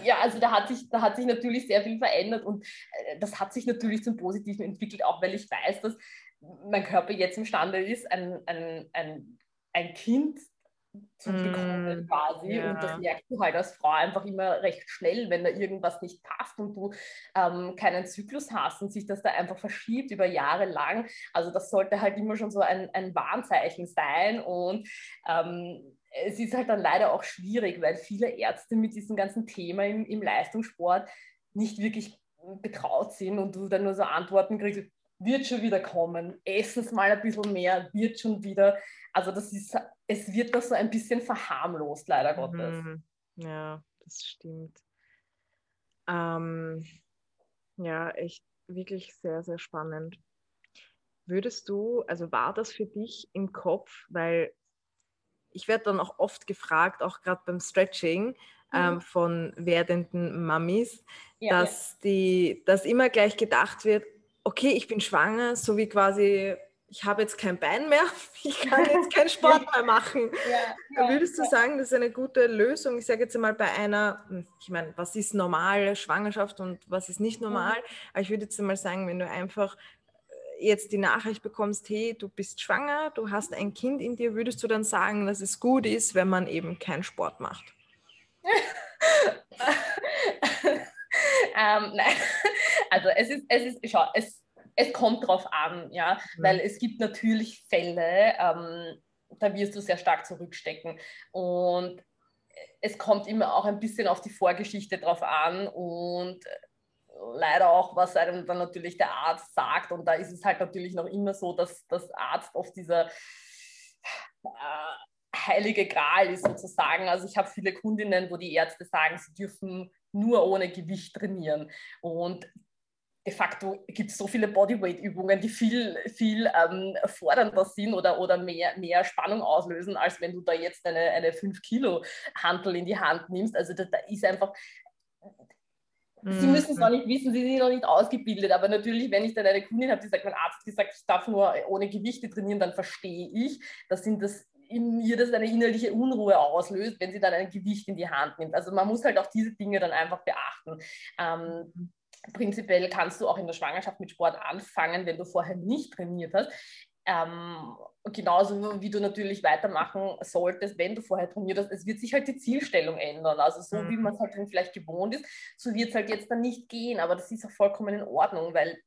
ja, also da hat, sich, da hat sich natürlich sehr viel verändert und äh, das hat sich natürlich zum Positiven entwickelt, auch weil ich weiß, dass mein Körper jetzt imstande ist, ein, ein, ein, ein Kind zu mm, bekommen quasi. Ja. Und das merkst du halt als Frau einfach immer recht schnell, wenn da irgendwas nicht passt und du ähm, keinen Zyklus hast und sich das da einfach verschiebt über Jahre lang. Also das sollte halt immer schon so ein, ein Warnzeichen sein. Und ähm, es ist halt dann leider auch schwierig, weil viele Ärzte mit diesem ganzen Thema im, im Leistungssport nicht wirklich betraut sind und du dann nur so Antworten kriegst, wird schon wieder kommen, essen es mal ein bisschen mehr, wird schon wieder. Also das ist, es wird da so ein bisschen verharmlost, leider Gottes. Mhm. Ja, das stimmt. Ähm, ja, echt wirklich sehr, sehr spannend. Würdest du, also war das für dich im Kopf, weil ich werde dann auch oft gefragt, auch gerade beim Stretching mhm. ähm, von werdenden Mamis, ja, dass, ja. Die, dass immer gleich gedacht wird, okay, ich bin schwanger, so wie quasi, ich habe jetzt kein Bein mehr, ich kann jetzt keinen Sport mehr machen. Würdest du sagen, das ist eine gute Lösung? Ich sage jetzt einmal bei einer, hm, ich meine, was ist normale Schwangerschaft und was ist nicht normal? Mhm. Aber ich würde jetzt einmal sagen, wenn du einfach jetzt die Nachricht bekommst, hey, du bist schwanger, du hast ein Kind in dir, würdest du dann sagen, dass es gut ist, wenn man eben keinen Sport macht? ähm, nein, also es ist, es ist, schau, es, es kommt drauf an, ja, mhm. weil es gibt natürlich Fälle, ähm, da wirst du sehr stark zurückstecken und es kommt immer auch ein bisschen auf die Vorgeschichte drauf an und leider auch, was einem dann natürlich der Arzt sagt. Und da ist es halt natürlich noch immer so, dass das Arzt oft dieser äh, heilige Gral ist sozusagen. Also ich habe viele Kundinnen, wo die Ärzte sagen, sie dürfen nur ohne Gewicht trainieren. Und de facto gibt es so viele Bodyweight-Übungen, die viel, viel ähm, fordernder sind oder, oder mehr, mehr Spannung auslösen, als wenn du da jetzt eine, eine 5-Kilo-Hantel in die Hand nimmst. Also da, da ist einfach, Sie müssen es noch nicht wissen, sie sind noch nicht ausgebildet. Aber natürlich, wenn ich dann eine Kundin habe, die sagt, mein Arzt hat gesagt, ich darf nur ohne Gewichte trainieren, dann verstehe ich, dass sind das in ihr das eine innerliche Unruhe auslöst, wenn sie dann ein Gewicht in die Hand nimmt. Also man muss halt auch diese Dinge dann einfach beachten. Ähm, mhm. Prinzipiell kannst du auch in der Schwangerschaft mit Sport anfangen, wenn du vorher nicht trainiert hast. Ähm, genauso wie du natürlich weitermachen solltest, wenn du vorher trainiert hast, es wird sich halt die Zielstellung ändern. Also so mhm. wie man es halt vielleicht gewohnt ist, so wird es halt jetzt dann nicht gehen, aber das ist auch vollkommen in Ordnung, weil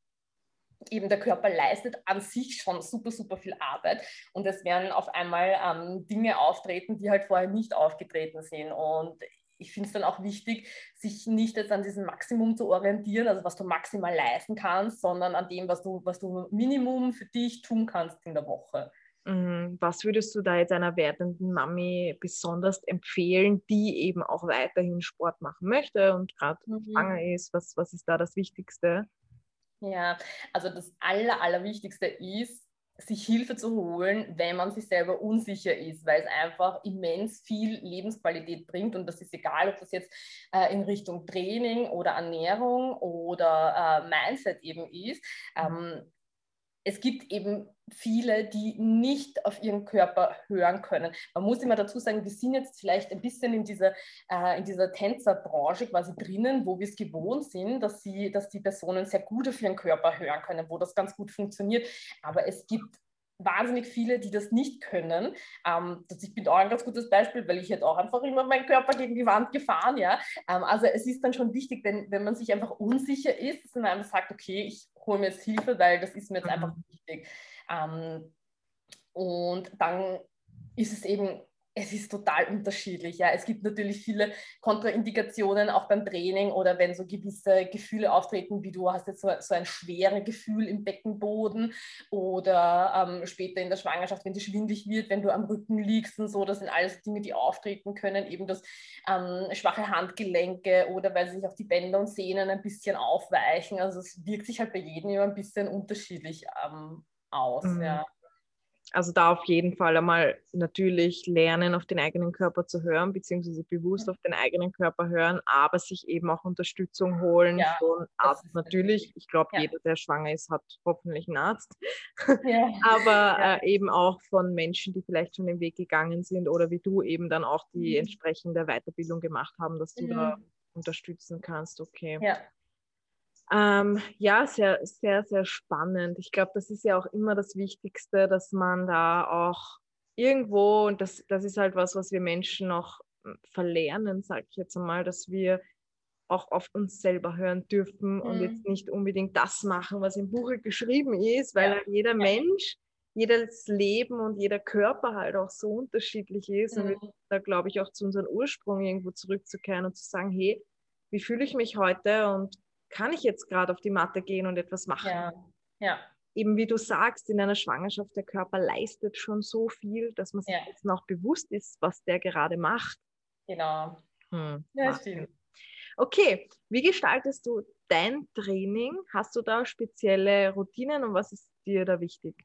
eben der Körper leistet an sich schon super, super viel Arbeit und es werden auf einmal ähm, Dinge auftreten, die halt vorher nicht aufgetreten sind. Und ich finde es dann auch wichtig, sich nicht jetzt an diesem Maximum zu orientieren, also was du maximal leisten kannst, sondern an dem, was du, was du Minimum für dich tun kannst in der Woche. Mhm. Was würdest du da jetzt einer werdenden Mami besonders empfehlen, die eben auch weiterhin Sport machen möchte und gerade mhm. schwanger ist? Was, was ist da das Wichtigste? Ja, also das Aller, Allerwichtigste ist, sich Hilfe zu holen, wenn man sich selber unsicher ist, weil es einfach immens viel Lebensqualität bringt und das ist egal, ob das jetzt äh, in Richtung Training oder Ernährung oder äh, Mindset eben ist. Ähm, es gibt eben viele, die nicht auf ihren Körper hören können. Man muss immer dazu sagen, wir sind jetzt vielleicht ein bisschen in dieser, äh, in dieser Tänzerbranche quasi drinnen, wo wir es gewohnt sind, dass, sie, dass die Personen sehr gut auf ihren Körper hören können, wo das ganz gut funktioniert. Aber es gibt wahnsinnig viele, die das nicht können. Ähm, ich bin auch ein ganz gutes Beispiel, weil ich hätte auch einfach immer meinen Körper gegen die Wand gefahren. Ja? Ähm, also es ist dann schon wichtig, wenn, wenn man sich einfach unsicher ist, dass man einfach sagt, okay, ich hole mir jetzt Hilfe, weil das ist mir jetzt einfach mhm. wichtig. Ähm, und dann ist es eben es ist total unterschiedlich. Ja. Es gibt natürlich viele Kontraindikationen auch beim Training oder wenn so gewisse Gefühle auftreten, wie du hast jetzt so, so ein schweres Gefühl im Beckenboden oder ähm, später in der Schwangerschaft, wenn die schwindlig wird, wenn du am Rücken liegst und so. Das sind alles Dinge, die auftreten können. Eben das ähm, schwache Handgelenke oder weil sich auch die Bänder und Sehnen ein bisschen aufweichen. Also es wirkt sich halt bei jedem immer ein bisschen unterschiedlich ähm, aus. Mhm. Ja. Also da auf jeden Fall einmal natürlich lernen, auf den eigenen Körper zu hören, beziehungsweise bewusst mhm. auf den eigenen Körper hören, aber sich eben auch Unterstützung holen ja, von Arzt natürlich. Ich glaube, ja. jeder, der schwanger ist, hat hoffentlich einen Arzt. Ja. aber äh, eben auch von Menschen, die vielleicht schon den Weg gegangen sind oder wie du eben dann auch die mhm. entsprechende Weiterbildung gemacht haben, dass du mhm. da unterstützen kannst. Okay. Ja. Ähm, ja, sehr, sehr, sehr spannend. Ich glaube, das ist ja auch immer das Wichtigste, dass man da auch irgendwo, und das, das ist halt was, was wir Menschen noch hm, verlernen, sage ich jetzt einmal, dass wir auch auf uns selber hören dürfen mhm. und jetzt nicht unbedingt das machen, was im Buche geschrieben ist, weil ja. jeder Mensch, jedes Leben und jeder Körper halt auch so unterschiedlich ist. Mhm. Und da glaube ich auch zu unserem Ursprung irgendwo zurückzukehren und zu sagen, hey, wie fühle ich mich heute und kann ich jetzt gerade auf die Matte gehen und etwas machen? Ja. ja. Eben wie du sagst, in einer Schwangerschaft, der Körper leistet schon so viel, dass man sich ja. jetzt noch bewusst ist, was der gerade macht. Genau. Hm, ja, stimmt. Okay, wie gestaltest du dein Training? Hast du da spezielle Routinen und was ist dir da wichtig?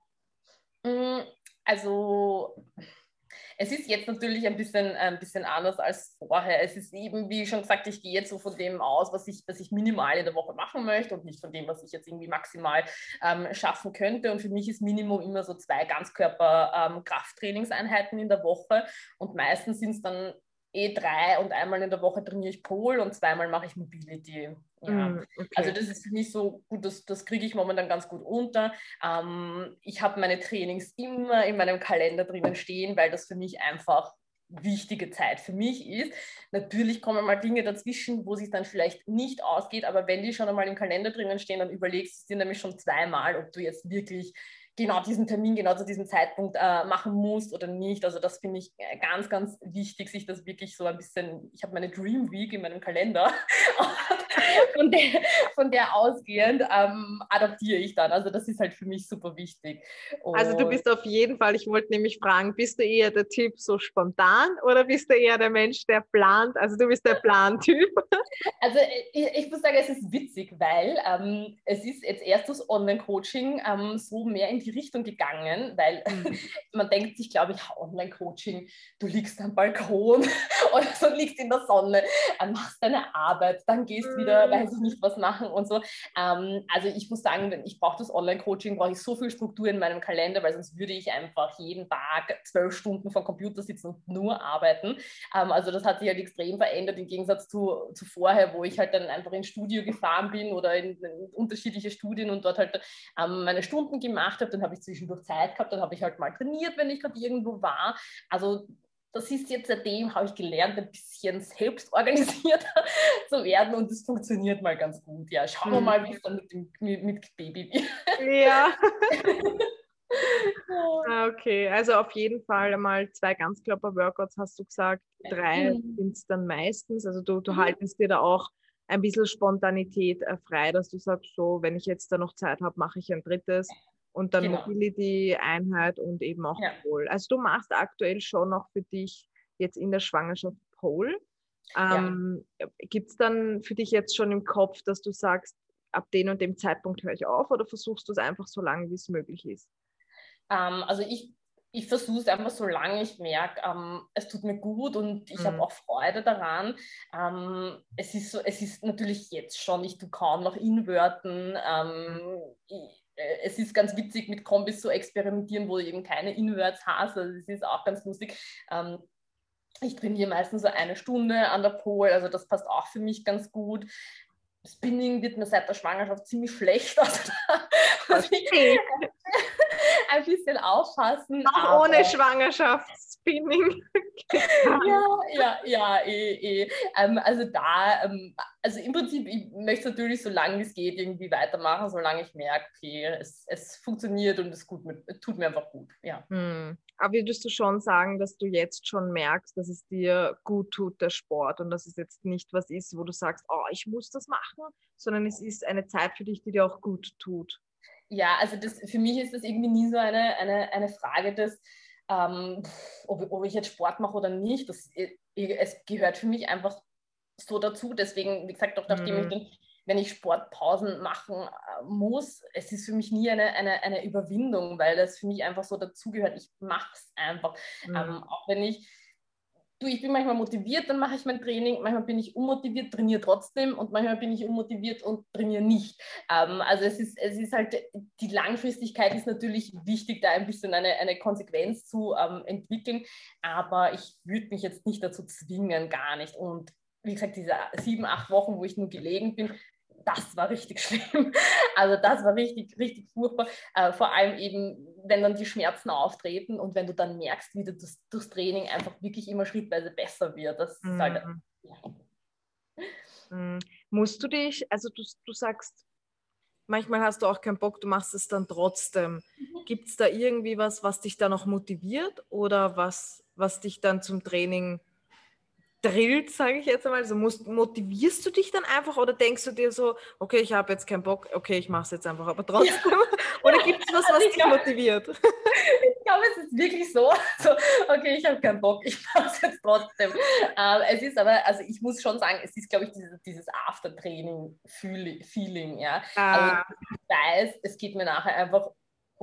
Mm, also es ist jetzt natürlich ein bisschen, ein bisschen anders als vorher. Es ist eben, wie schon gesagt, ich gehe jetzt so von dem aus, was ich, was ich minimal in der Woche machen möchte und nicht von dem, was ich jetzt irgendwie maximal ähm, schaffen könnte. Und für mich ist Minimum immer so zwei Ganzkörper-Krafttrainingseinheiten ähm, in der Woche. Und meistens sind es dann eh drei und einmal in der Woche trainiere ich Pol und zweimal mache ich Mobility. Ja. Mm, okay. Also das ist für mich so gut, das, das kriege ich momentan ganz gut unter. Ähm, ich habe meine Trainings immer in meinem Kalender drinnen stehen, weil das für mich einfach wichtige Zeit für mich ist. Natürlich kommen mal Dinge dazwischen, wo sich dann vielleicht nicht ausgeht, aber wenn die schon einmal im Kalender drinnen stehen, dann überlegst du dir nämlich schon zweimal, ob du jetzt wirklich genau diesen Termin genau zu diesem Zeitpunkt äh, machen musst oder nicht. Also das finde ich äh, ganz, ganz wichtig, sich das wirklich so ein bisschen, ich habe meine Dream Week in meinem Kalender, von, der, von der ausgehend ähm, adaptiere ich dann. Also das ist halt für mich super wichtig. Und also du bist auf jeden Fall, ich wollte nämlich fragen, bist du eher der Typ so spontan oder bist du eher der Mensch, der plant? Also du bist der Plantyp. Also äh, ich, ich muss sagen, es ist witzig, weil ähm, es ist jetzt erst das Online-Coaching ähm, so mehr in die Richtung gegangen, weil mhm. man denkt sich, glaube ich, Online-Coaching, du liegst am Balkon oder so liegst in der Sonne, machst deine Arbeit, dann gehst mhm. wieder, weiß ich nicht, was machen und so. Ähm, also ich muss sagen, ich brauche das Online-Coaching, brauche ich so viel Struktur in meinem Kalender, weil sonst würde ich einfach jeden Tag zwölf Stunden vom Computer sitzen und nur arbeiten. Ähm, also das hat sich halt extrem verändert im Gegensatz zu, zu vorher, wo ich halt dann einfach ins Studio gefahren bin oder in, in unterschiedliche Studien und dort halt ähm, meine Stunden gemacht habe dann habe ich zwischendurch Zeit gehabt, dann habe ich halt mal trainiert, wenn ich gerade irgendwo war. Also das ist jetzt seitdem, habe ich gelernt, ein bisschen selbstorganisierter zu werden und das funktioniert mal ganz gut. Ja, schauen wir mhm. mal, wie es dann mit, dem, mit Baby wird. Ja. Ah, okay, also auf jeden Fall einmal zwei Ganzkörper-Workouts hast du gesagt, drei mhm. sind es dann meistens. Also du, du mhm. haltest dir da auch ein bisschen Spontanität äh, frei, dass du sagst, so, wenn ich jetzt da noch Zeit habe, mache ich ein drittes und dann genau. Mobility-Einheit und eben auch ja. Pole. Also du machst aktuell schon noch für dich jetzt in der Schwangerschaft Pole. Ähm, ja. Gibt es dann für dich jetzt schon im Kopf, dass du sagst, ab dem und dem Zeitpunkt höre ich auf oder versuchst du es einfach so lange, wie es möglich ist? Ähm, also ich, ich versuche es einfach so lange ich merke, ähm, es tut mir gut und ich mhm. habe auch Freude daran. Ähm, es, ist so, es ist natürlich jetzt schon, ich tue kaum noch Inverten. Ähm, ich, äh, es ist ganz witzig, mit Kombis zu experimentieren, wo du eben keine Inverts hast. Also das ist auch ganz lustig. Ähm, ich trainiere meistens so eine Stunde an der Pole, also das passt auch für mich ganz gut. Spinning wird mir seit der Schwangerschaft ziemlich schlecht. Also, da, ein bisschen aufpassen. Auch ohne Schwangerschaftsspinning. ja, ja, ja, eh, eh. Ähm, also da, ähm, also im Prinzip, ich möchte natürlich so lange es geht irgendwie weitermachen, solange ich merke, okay, es, es funktioniert und es gut mit, tut mir einfach gut. Ja. Hm. Aber würdest du schon sagen, dass du jetzt schon merkst, dass es dir gut tut, der Sport und dass es jetzt nicht was ist, wo du sagst, oh, ich muss das machen, sondern es ist eine Zeit für dich, die dir auch gut tut? Ja, also das, für mich ist das irgendwie nie so eine, eine, eine Frage, dass, ähm, ob, ob ich jetzt Sport mache oder nicht. Das, es gehört für mich einfach so dazu. Deswegen, wie gesagt, auch nachdem mhm. ich den wenn ich Sportpausen machen äh, muss, es ist für mich nie eine, eine, eine Überwindung, weil das für mich einfach so dazugehört. Ich mache es einfach. Mhm. Ähm, auch wenn ich, du, ich bin manchmal motiviert, dann mache ich mein Training, manchmal bin ich unmotiviert, trainiere trotzdem und manchmal bin ich unmotiviert und trainiere nicht. Ähm, also es ist, es ist halt, die Langfristigkeit ist natürlich wichtig, da ein bisschen eine, eine Konsequenz zu ähm, entwickeln, aber ich würde mich jetzt nicht dazu zwingen, gar nicht. Und wie gesagt, diese sieben, acht Wochen, wo ich nur gelegen bin, das war richtig schlimm. Also das war richtig, richtig furchtbar. Äh, vor allem eben, wenn dann die Schmerzen auftreten und wenn du dann merkst, wie du das, durchs Training einfach wirklich immer schrittweise besser wird. Das mhm. halt, mhm. ja. mhm. Musst du dich, also du, du sagst, manchmal hast du auch keinen Bock, du machst es dann trotzdem. Mhm. Gibt es da irgendwie was, was dich da noch motiviert oder was, was dich dann zum Training drillt, sage ich jetzt einmal? Also musst, motivierst du dich dann einfach oder denkst du dir so, okay, ich habe jetzt keinen Bock, okay, ich mache es jetzt einfach, aber trotzdem? Ja. Oder gibt es was, was dich motiviert? Ich glaube, es ist wirklich so, so okay, ich habe keinen Bock, ich mache es jetzt trotzdem. Ähm, es ist aber, also ich muss schon sagen, es ist, glaube ich, dieses, dieses After-Training-Feeling, ja. Ah. Also ich weiß, es geht mir nachher einfach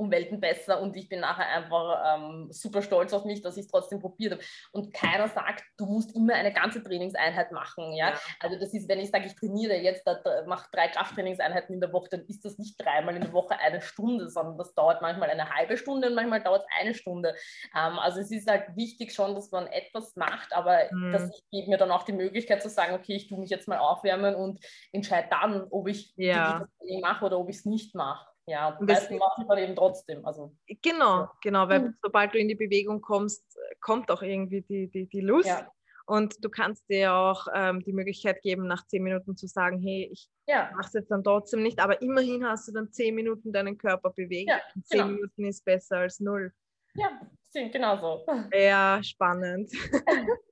um Welten besser und ich bin nachher einfach ähm, super stolz auf mich, dass ich es trotzdem probiert habe. Und keiner sagt, du musst immer eine ganze Trainingseinheit machen. Ja? ja. Also das ist, wenn ich sage, ich trainiere jetzt, mache drei Krafttrainingseinheiten in der Woche, dann ist das nicht dreimal in der Woche eine Stunde, sondern das dauert manchmal eine halbe Stunde und manchmal dauert es eine Stunde. Ähm, also es ist halt wichtig schon, dass man etwas macht, aber mhm. das gibt mir dann auch die Möglichkeit zu sagen, okay, ich tue mich jetzt mal aufwärmen und entscheide dann, ob ich ja. das mache oder ob ich es nicht mache. Ja, und das mache ich dann eben trotzdem. Also, genau, ja. genau, weil mhm. sobald du in die Bewegung kommst, kommt auch irgendwie die, die, die Lust. Ja. Und du kannst dir auch ähm, die Möglichkeit geben, nach zehn Minuten zu sagen, hey, ich ja. mache es jetzt dann trotzdem nicht, aber immerhin hast du dann zehn Minuten deinen Körper bewegt. Ja, zehn genau. Minuten ist besser als null. Ja, genau so. Ja, spannend.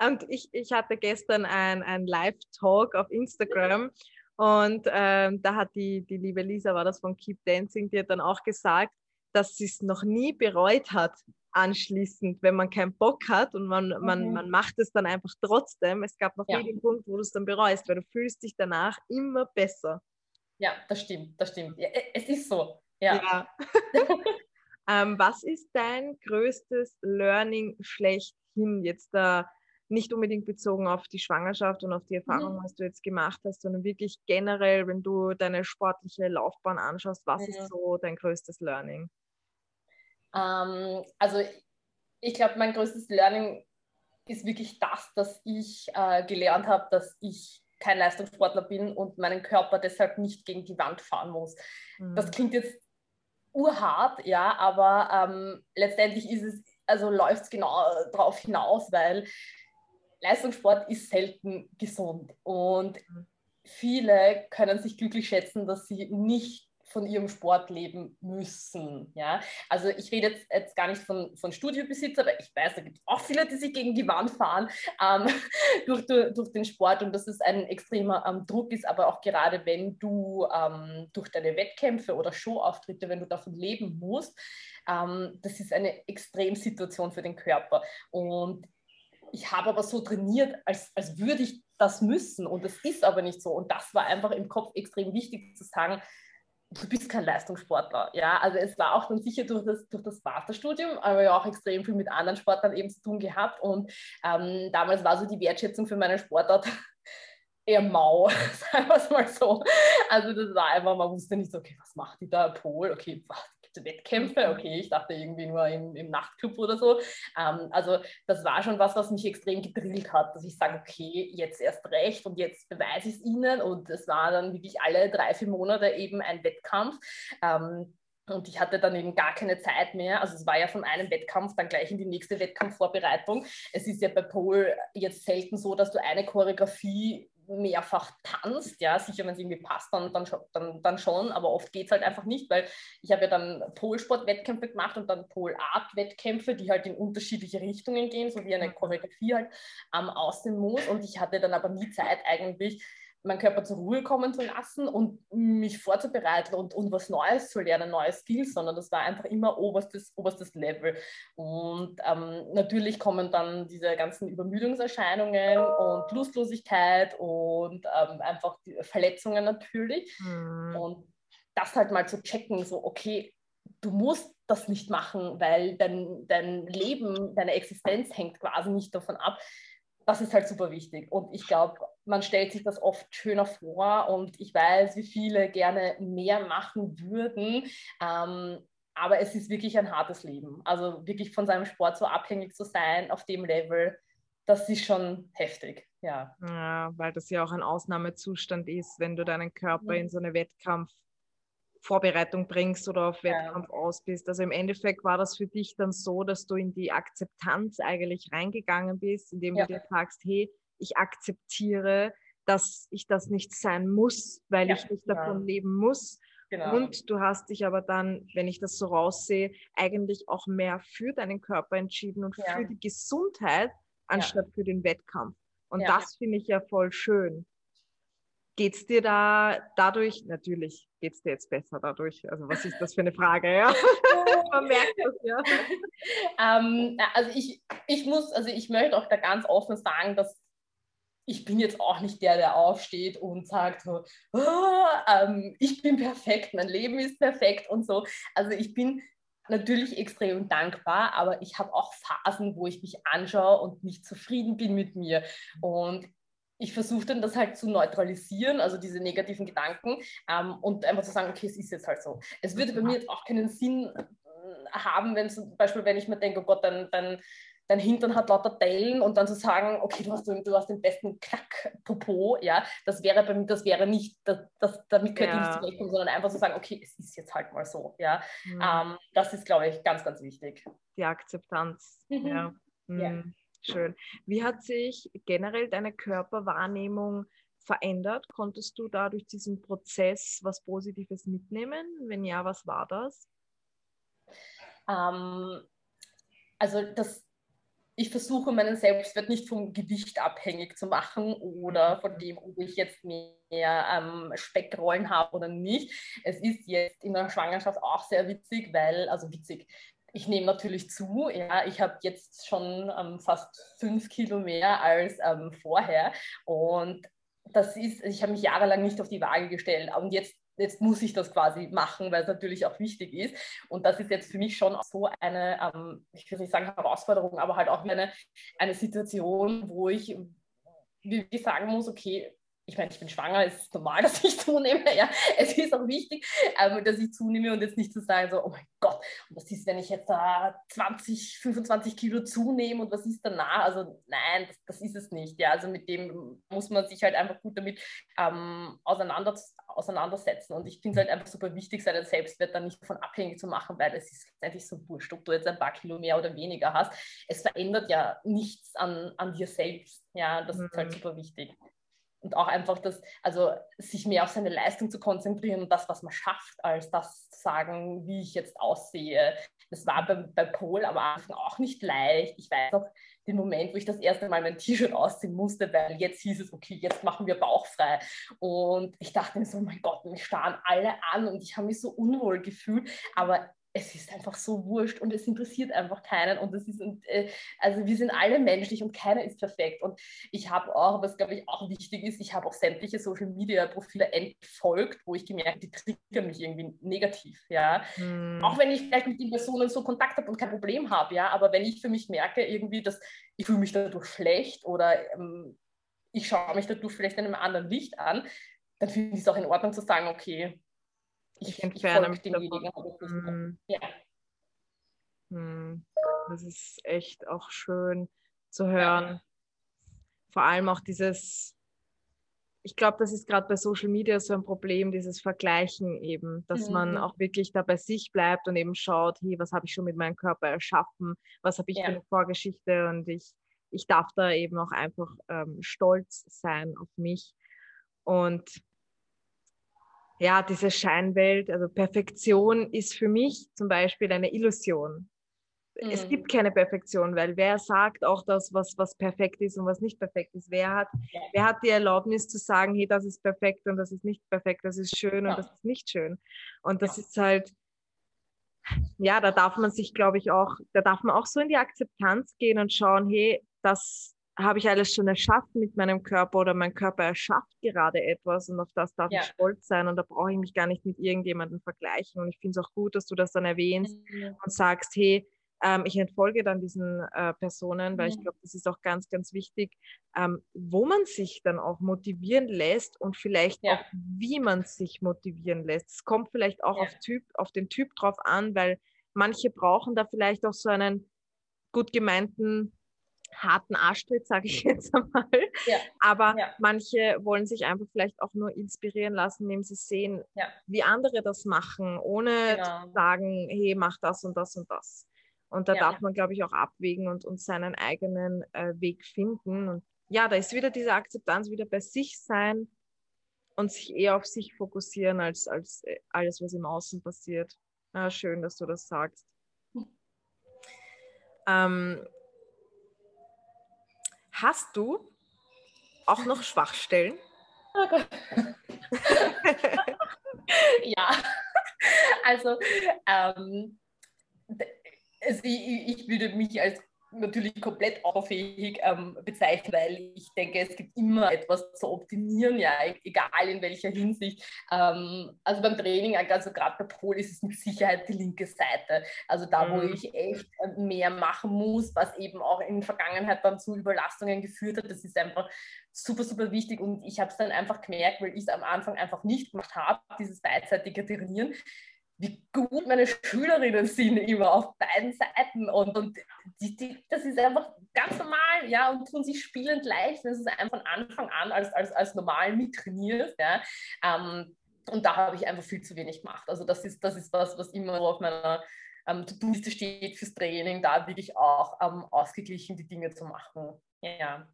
Und ich, ich hatte gestern ein, ein Live-Talk auf Instagram und ähm, da hat die, die liebe Lisa, war das von Keep Dancing, die hat dann auch gesagt, dass sie es noch nie bereut hat, anschließend, wenn man keinen Bock hat und man, okay. man, man macht es dann einfach trotzdem. Es gab noch ja. nie den Punkt, wo du es dann bereust, weil du fühlst dich danach immer besser. Ja, das stimmt, das stimmt. Ja, es ist so. Ja. ja. ähm, was ist dein größtes Learning schlechthin jetzt da? Nicht unbedingt bezogen auf die Schwangerschaft und auf die Erfahrung, mhm. was du jetzt gemacht hast, sondern wirklich generell, wenn du deine sportliche Laufbahn anschaust, was mhm. ist so dein größtes Learning? Ähm, also ich glaube, mein größtes Learning ist wirklich das, dass ich äh, gelernt habe, dass ich kein Leistungssportler bin und meinen Körper deshalb nicht gegen die Wand fahren muss. Mhm. Das klingt jetzt urhart, ja, aber ähm, letztendlich ist es, also läuft es genau darauf hinaus, weil Leistungssport ist selten gesund und mhm. viele können sich glücklich schätzen, dass sie nicht von ihrem Sport leben müssen. Ja? Also ich rede jetzt, jetzt gar nicht von, von Studiobesitzer, aber ich weiß, da gibt es auch viele, die sich gegen die Wand fahren ähm, durch, durch, den Sport und dass es ein extremer ähm, Druck ist, aber auch gerade wenn du ähm, durch deine Wettkämpfe oder Showauftritte, wenn du davon leben musst, ähm, das ist eine Extremsituation für den Körper. Und ich habe aber so trainiert, als, als würde ich das müssen und das ist aber nicht so. Und das war einfach im Kopf extrem wichtig zu sagen, du bist kein Leistungssportler. Ja, also es war auch dann sicher durch das, durch das Masterstudium, aber ja auch extrem viel mit anderen Sportlern eben zu tun gehabt. Und ähm, damals war so die Wertschätzung für meine Sportart eher mau, sagen wir es mal so. Also das war einfach, man wusste nicht so, okay, was macht die da, Pol, okay, was, Wettkämpfe. Okay, ich dachte irgendwie nur im, im Nachtclub oder so. Ähm, also das war schon was, was mich extrem gedrillt hat, dass ich sage, okay, jetzt erst recht und jetzt beweise ich es ihnen. Und es war dann wirklich alle drei, vier Monate eben ein Wettkampf. Ähm, Und ich hatte dann eben gar keine Zeit mehr. Also es war ja von einem Wettkampf dann gleich in die nächste Wettkampfvorbereitung. Es ist ja bei Pole jetzt selten so, dass du eine Choreografie mehrfach tanzt, ja, sicher, wenn es irgendwie passt, dann, dann, dann, dann schon, aber oft geht es halt einfach nicht, weil ich habe ja dann Polsport-Wettkämpfe gemacht und dann Polart-Wettkämpfe, die halt in unterschiedliche Richtungen gehen, so wie eine Choreografie halt ähm, aussehen muss. Und ich hatte dann aber nie Zeit eigentlich, meinen Körper zur Ruhe kommen zu lassen und mich vorzubereiten und, und was Neues zu lernen, neue Skills, sondern das war einfach immer oberstes, oberstes Level. Und ähm, natürlich kommen dann diese ganzen Übermüdungserscheinungen und Lustlosigkeit und ähm, einfach Verletzungen natürlich. Mhm. Und das halt mal zu checken, so, okay, du musst das nicht machen, weil dein, dein Leben, deine Existenz hängt quasi nicht davon ab, das ist halt super wichtig. Und ich glaube, man stellt sich das oft schöner vor und ich weiß, wie viele gerne mehr machen würden. Ähm, aber es ist wirklich ein hartes Leben. Also wirklich von seinem Sport so abhängig zu sein auf dem Level, das ist schon heftig. Ja. ja weil das ja auch ein Ausnahmezustand ist, wenn du deinen Körper mhm. in so eine Wettkampf Vorbereitung bringst oder auf Wettkampf ja. aus bist. Also im Endeffekt war das für dich dann so, dass du in die Akzeptanz eigentlich reingegangen bist, indem ja. du dir sagst, hey, ich akzeptiere, dass ich das nicht sein muss, weil ja, ich nicht genau. davon leben muss. Genau. Und du hast dich aber dann, wenn ich das so raussehe, eigentlich auch mehr für deinen Körper entschieden und für die Gesundheit anstatt für den Wettkampf. Und das finde ich ja voll schön. Geht es dir da dadurch, natürlich geht es dir jetzt besser dadurch, also was ist das für eine Frage, ja? Man merkt das, ja. Ähm, also ich, ich muss, also ich möchte auch da ganz offen sagen, dass ich bin jetzt auch nicht der, der aufsteht und sagt so, oh, ähm, ich bin perfekt, mein Leben ist perfekt und so. Also ich bin natürlich extrem dankbar, aber ich habe auch Phasen, wo ich mich anschaue und nicht zufrieden bin mit mir. Und ich versuche dann das halt zu neutralisieren, also diese negativen Gedanken ähm, und einfach zu sagen, okay, es ist jetzt halt so. Es würde bei mir jetzt auch keinen Sinn äh, haben, wenn zum Beispiel, wenn ich mir denke, oh Gott, dann, dann dein Hintern hat lauter Dellen und dann zu sagen, okay, du hast, du hast den besten Knackpopo, ja, das wäre bei mir, das wäre nicht, das, das, damit könnte ja. ich nicht zurechtkommen, sondern einfach zu sagen, okay, es ist jetzt halt mal so, ja. Mhm. Ähm, das ist, glaube ich, ganz, ganz wichtig. Die Akzeptanz, mhm. ja. Mhm. ja. Schön. Wie hat sich generell deine Körperwahrnehmung verändert? Konntest du da durch diesen Prozess was Positives mitnehmen? Wenn ja, was war das? Ähm, also das, ich versuche meinen Selbstwert nicht vom Gewicht abhängig zu machen oder von dem, ob ich jetzt mehr ähm, Speckrollen habe oder nicht. Es ist jetzt in der Schwangerschaft auch sehr witzig, weil, also witzig, ich nehme natürlich zu. Ja, ich habe jetzt schon ähm, fast fünf Kilo mehr als ähm, vorher. Und das ist, ich habe mich jahrelang nicht auf die Waage gestellt. Und jetzt, jetzt muss ich das quasi machen, weil es natürlich auch wichtig ist. Und das ist jetzt für mich schon so eine, ähm, ich will nicht sagen Herausforderung, aber halt auch eine, eine Situation, wo ich wie sagen muss, okay, ich meine, ich bin schwanger, es ist normal, dass ich zunehme. Ja, es ist auch wichtig, ähm, dass ich zunehme und jetzt nicht zu sagen, so, oh mein Gott, was ist, wenn ich jetzt da 20, 25 Kilo zunehme und was ist danach? Also nein, das, das ist es nicht. Ja, also mit dem muss man sich halt einfach gut damit ähm, auseinander, auseinandersetzen. Und ich finde es halt einfach super wichtig, seinen Selbstwert dann nicht davon abhängig zu machen, weil es ist letztendlich so wurscht, ob du jetzt ein paar Kilo mehr oder weniger hast. Es verändert ja nichts an, an dir selbst. Ja, das mhm. ist halt mhm. super wichtig und auch einfach das, also sich mehr auf seine Leistung zu konzentrieren und das, was man schafft, als das zu sagen, wie ich jetzt aussehe. Das war bei, bei Paul am Anfang auch nicht leicht. Ich weiß noch den Moment, wo ich das erste Mal mein T-Shirt ausziehen musste, weil jetzt hieß es, okay, jetzt machen wir bauchfrei. Und ich dachte mir so, mein Gott, mich starren alle an und ich habe mich so unwohl gefühlt. Aber es ist einfach so wurscht und es interessiert einfach keinen und es ist, äh, also wir sind alle menschlich und keiner ist perfekt und ich habe auch, was glaube ich auch wichtig ist, ich habe auch sämtliche Social Media Profile entfolgt, wo ich gemerkt habe, die triggern mich irgendwie negativ, ja, hm. auch wenn ich vielleicht mit den Personen so Kontakt habe und kein Problem habe, ja, aber wenn ich für mich merke irgendwie, dass ich fühle mich dadurch schlecht oder ähm, ich schaue mich dadurch vielleicht in einem anderen Licht an, dann finde ich es auch in Ordnung zu sagen, okay, ich, entferne mich demjenigen. Hm. Ja. Hm. Das ist echt auch schön zu hören. Ja. Vor allem auch dieses, ich glaube, das ist gerade bei Social Media so ein Problem, dieses Vergleichen eben, dass mhm. man auch wirklich da bei sich bleibt und eben schaut, hey, was habe ich schon mit meinem Körper erschaffen, was habe ich ja. für eine Vorgeschichte und ich, ich darf da eben auch einfach ähm, stolz sein auf mich. Und ja, diese Scheinwelt, also Perfektion ist für mich zum Beispiel eine Illusion es mhm. gibt keine Perfektion, weil wer sagt auch das, was, was perfekt ist und was nicht perfekt ist? Wer hat, ja. wer hat die Erlaubnis zu sagen, hey, das ist perfekt und das ist nicht perfekt, das ist schön ja. und das ist nicht schön? Und das ja. ist halt, ja, da darf man sich, glaube ich, auch, da darf man auch so in die Akzeptanz gehen und schauen, hey, das habe ich alles schon erschaffen mit meinem Körper oder mein Körper erschafft gerade etwas und auf das darf ich stolz sein und da brauche ich mich gar nicht mit irgendjemandem vergleichen. Und ich finde es auch gut, dass du das dann erwähnst mhm. und sagst, hey, ähm, ich entfolge dann diesen äh, Personen, weil mhm. ich glaube, das ist auch ganz, ganz wichtig, ähm, wo man sich dann auch motivieren lässt und vielleicht ja. auch, wie man sich motivieren lässt. Es kommt vielleicht auch ja. auf, typ, auf den Typ drauf an, weil manche brauchen da vielleicht auch so einen gut gemeinten harten Arschtritt, sage ich jetzt einmal. Ja. Aber ja. manche wollen sich einfach vielleicht auch nur inspirieren lassen, indem sie sehen, ja. wie andere das machen, ohne genau. zu sagen, hey, mach das und das und das. Und da darf man, glaube ich, auch abwägen und, und seinen eigenen äh, Weg finden. Und ja, da ist wieder diese Akzeptanz, wieder bei sich sein und sich eher auf sich fokussieren, als, als äh, alles, was im Außen passiert. Ja, schön, dass du das sagst. Ähm, hast du auch noch Schwachstellen? Oh ja, also ähm, also ich würde mich als natürlich komplett auffähig ähm, bezeichnen, weil ich denke, es gibt immer etwas zu optimieren, ja, egal in welcher Hinsicht. Ähm, also beim Training, also gerade bei Pol ist es mit Sicherheit die linke Seite. Also da, wo mhm. ich echt äh, mehr machen muss, was eben auch in der Vergangenheit dann zu Überlastungen geführt hat, das ist einfach super, super wichtig und ich habe es dann einfach gemerkt, weil ich es am Anfang einfach nicht gemacht habe, dieses beidseitige Trainieren wie gut meine Schülerinnen sind immer auf beiden Seiten und, und die, die, das ist einfach ganz normal, ja, und tun sich spielend leicht, wenn du es einfach von Anfang an als, als, als normal mittrainierst, ja. Ähm, und da habe ich einfach viel zu wenig gemacht. Also das ist, das ist was, was immer auf meiner ähm, To-Do-Liste steht fürs Training, da wirklich auch ähm, ausgeglichen die Dinge zu machen. Ja.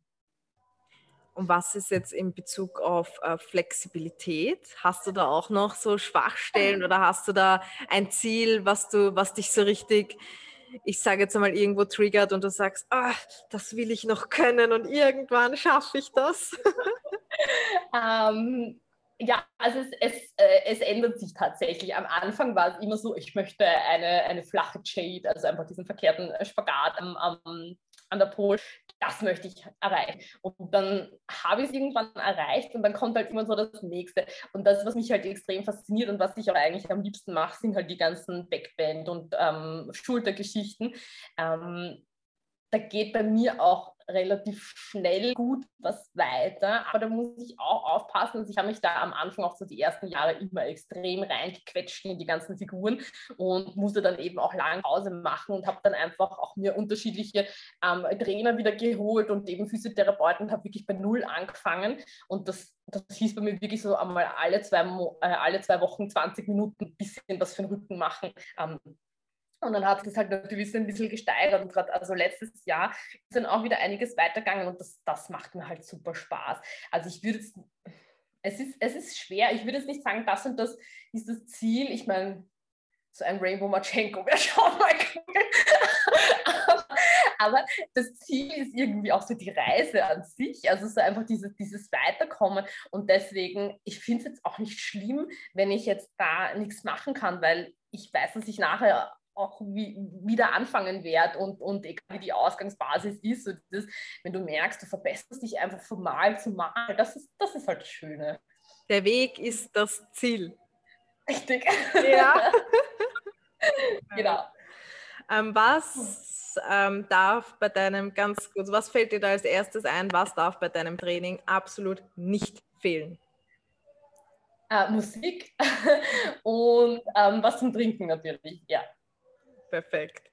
Und was ist jetzt in Bezug auf äh, Flexibilität? Hast du da auch noch so Schwachstellen oder hast du da ein Ziel, was du, was dich so richtig, ich sage jetzt einmal, irgendwo triggert und du sagst, ah, das will ich noch können und irgendwann schaffe ich das? ähm, ja, also es, es, äh, es, ändert sich tatsächlich. Am Anfang war es immer so, ich möchte eine, eine flache Jade, also einfach diesen verkehrten Spagat am, am an der Pol, das möchte ich erreichen. Und dann habe ich es irgendwann erreicht und dann kommt halt immer so das Nächste. Und das, was mich halt extrem fasziniert und was ich auch eigentlich am liebsten mache, sind halt die ganzen Backband- und ähm, Schultergeschichten. Ähm, da geht bei mir auch relativ schnell gut was weiter. Aber da muss ich auch aufpassen. Also ich habe mich da am Anfang auch so die ersten Jahre immer extrem reingequetscht in die ganzen Figuren und musste dann eben auch lange Pause machen und habe dann einfach auch mir unterschiedliche ähm, Trainer wieder geholt und eben Physiotherapeuten habe wirklich bei Null angefangen. Und das, das hieß bei mir wirklich so einmal alle zwei, äh, alle zwei Wochen 20 Minuten ein bisschen was für den Rücken machen. Ähm, und dann hat das halt natürlich ein bisschen gesteigert. Und gerade also letztes Jahr ist dann auch wieder einiges weitergegangen und das, das macht mir halt super Spaß. Also ich würde es, es ist, es ist schwer. Ich würde jetzt nicht sagen, das und das ist das Ziel. Ich meine, so ein Rainbow Machenko wäre schon mal. Aber das Ziel ist irgendwie auch so die Reise an sich, also so einfach dieses, dieses Weiterkommen. Und deswegen, ich finde es jetzt auch nicht schlimm, wenn ich jetzt da nichts machen kann, weil ich weiß, dass ich nachher auch wie, wieder anfangen werde und, und egal wie die Ausgangsbasis ist, so das, wenn du merkst, du verbesserst dich einfach von Mal zu Mal, das ist, das ist halt das Schöne. Der Weg ist das Ziel. Richtig. Ja. genau. Ähm, was ähm, darf bei deinem ganz kurz, was fällt dir da als erstes ein, was darf bei deinem Training absolut nicht fehlen? Äh, Musik und ähm, was zum Trinken natürlich, ja perfekt.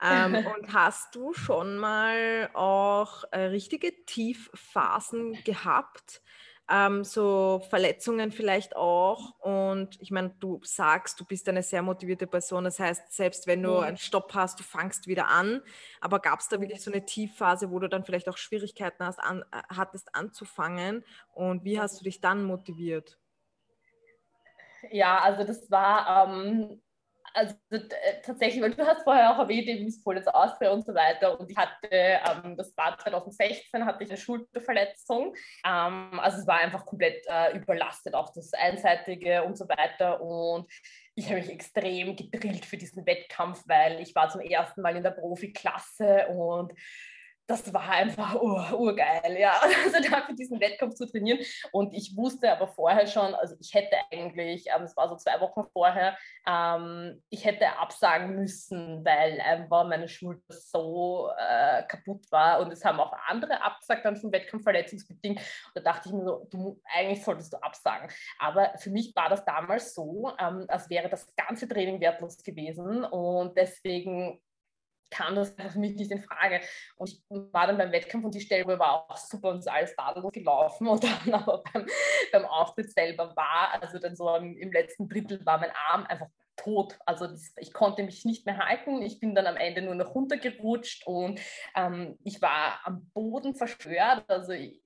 Ähm, und hast du schon mal auch äh, richtige Tiefphasen gehabt, ähm, so Verletzungen vielleicht auch. Und ich meine, du sagst, du bist eine sehr motivierte Person. Das heißt, selbst wenn du einen Stopp hast, du fangst wieder an. Aber gab es da wirklich so eine Tiefphase, wo du dann vielleicht auch Schwierigkeiten hast, an, äh, hattest anzufangen? Und wie hast du dich dann motiviert? Ja, also das war ähm, also äh, tatsächlich, weil du hast vorher auch erwähnt, eben Miss Politz Austria und so weiter. Und ich hatte, ähm, das war 2016, hatte ich eine Schulterverletzung. Ähm, also es war einfach komplett äh, überlastet, auch das Einseitige und so weiter. Und ich habe mich extrem gedrillt für diesen Wettkampf, weil ich war zum ersten Mal in der Profiklasse und das war einfach ur, urgeil, ja, also da für diesen Wettkampf zu trainieren. Und ich wusste aber vorher schon, also ich hätte eigentlich, ähm, es war so zwei Wochen vorher, ähm, ich hätte absagen müssen, weil einfach meine Schulter so äh, kaputt war. Und es haben auch andere abgesagt dann vom Wettkampf verletzungsbedingt. Und da dachte ich mir so, du, eigentlich solltest du absagen. Aber für mich war das damals so, ähm, als wäre das ganze Training wertlos gewesen. Und deswegen kam das für mich nicht in Frage. Und ich war dann beim Wettkampf und die Stellung war auch super und ist alles tadellos gelaufen. Und dann aber beim, beim Auftritt selber war, also dann so im, letzten Drittel war mein Arm einfach tot. Also das, ich konnte mich nicht mehr halten. Ich bin dann am Ende nur noch runtergerutscht und ähm, ich war am Boden zerstört. Also ich,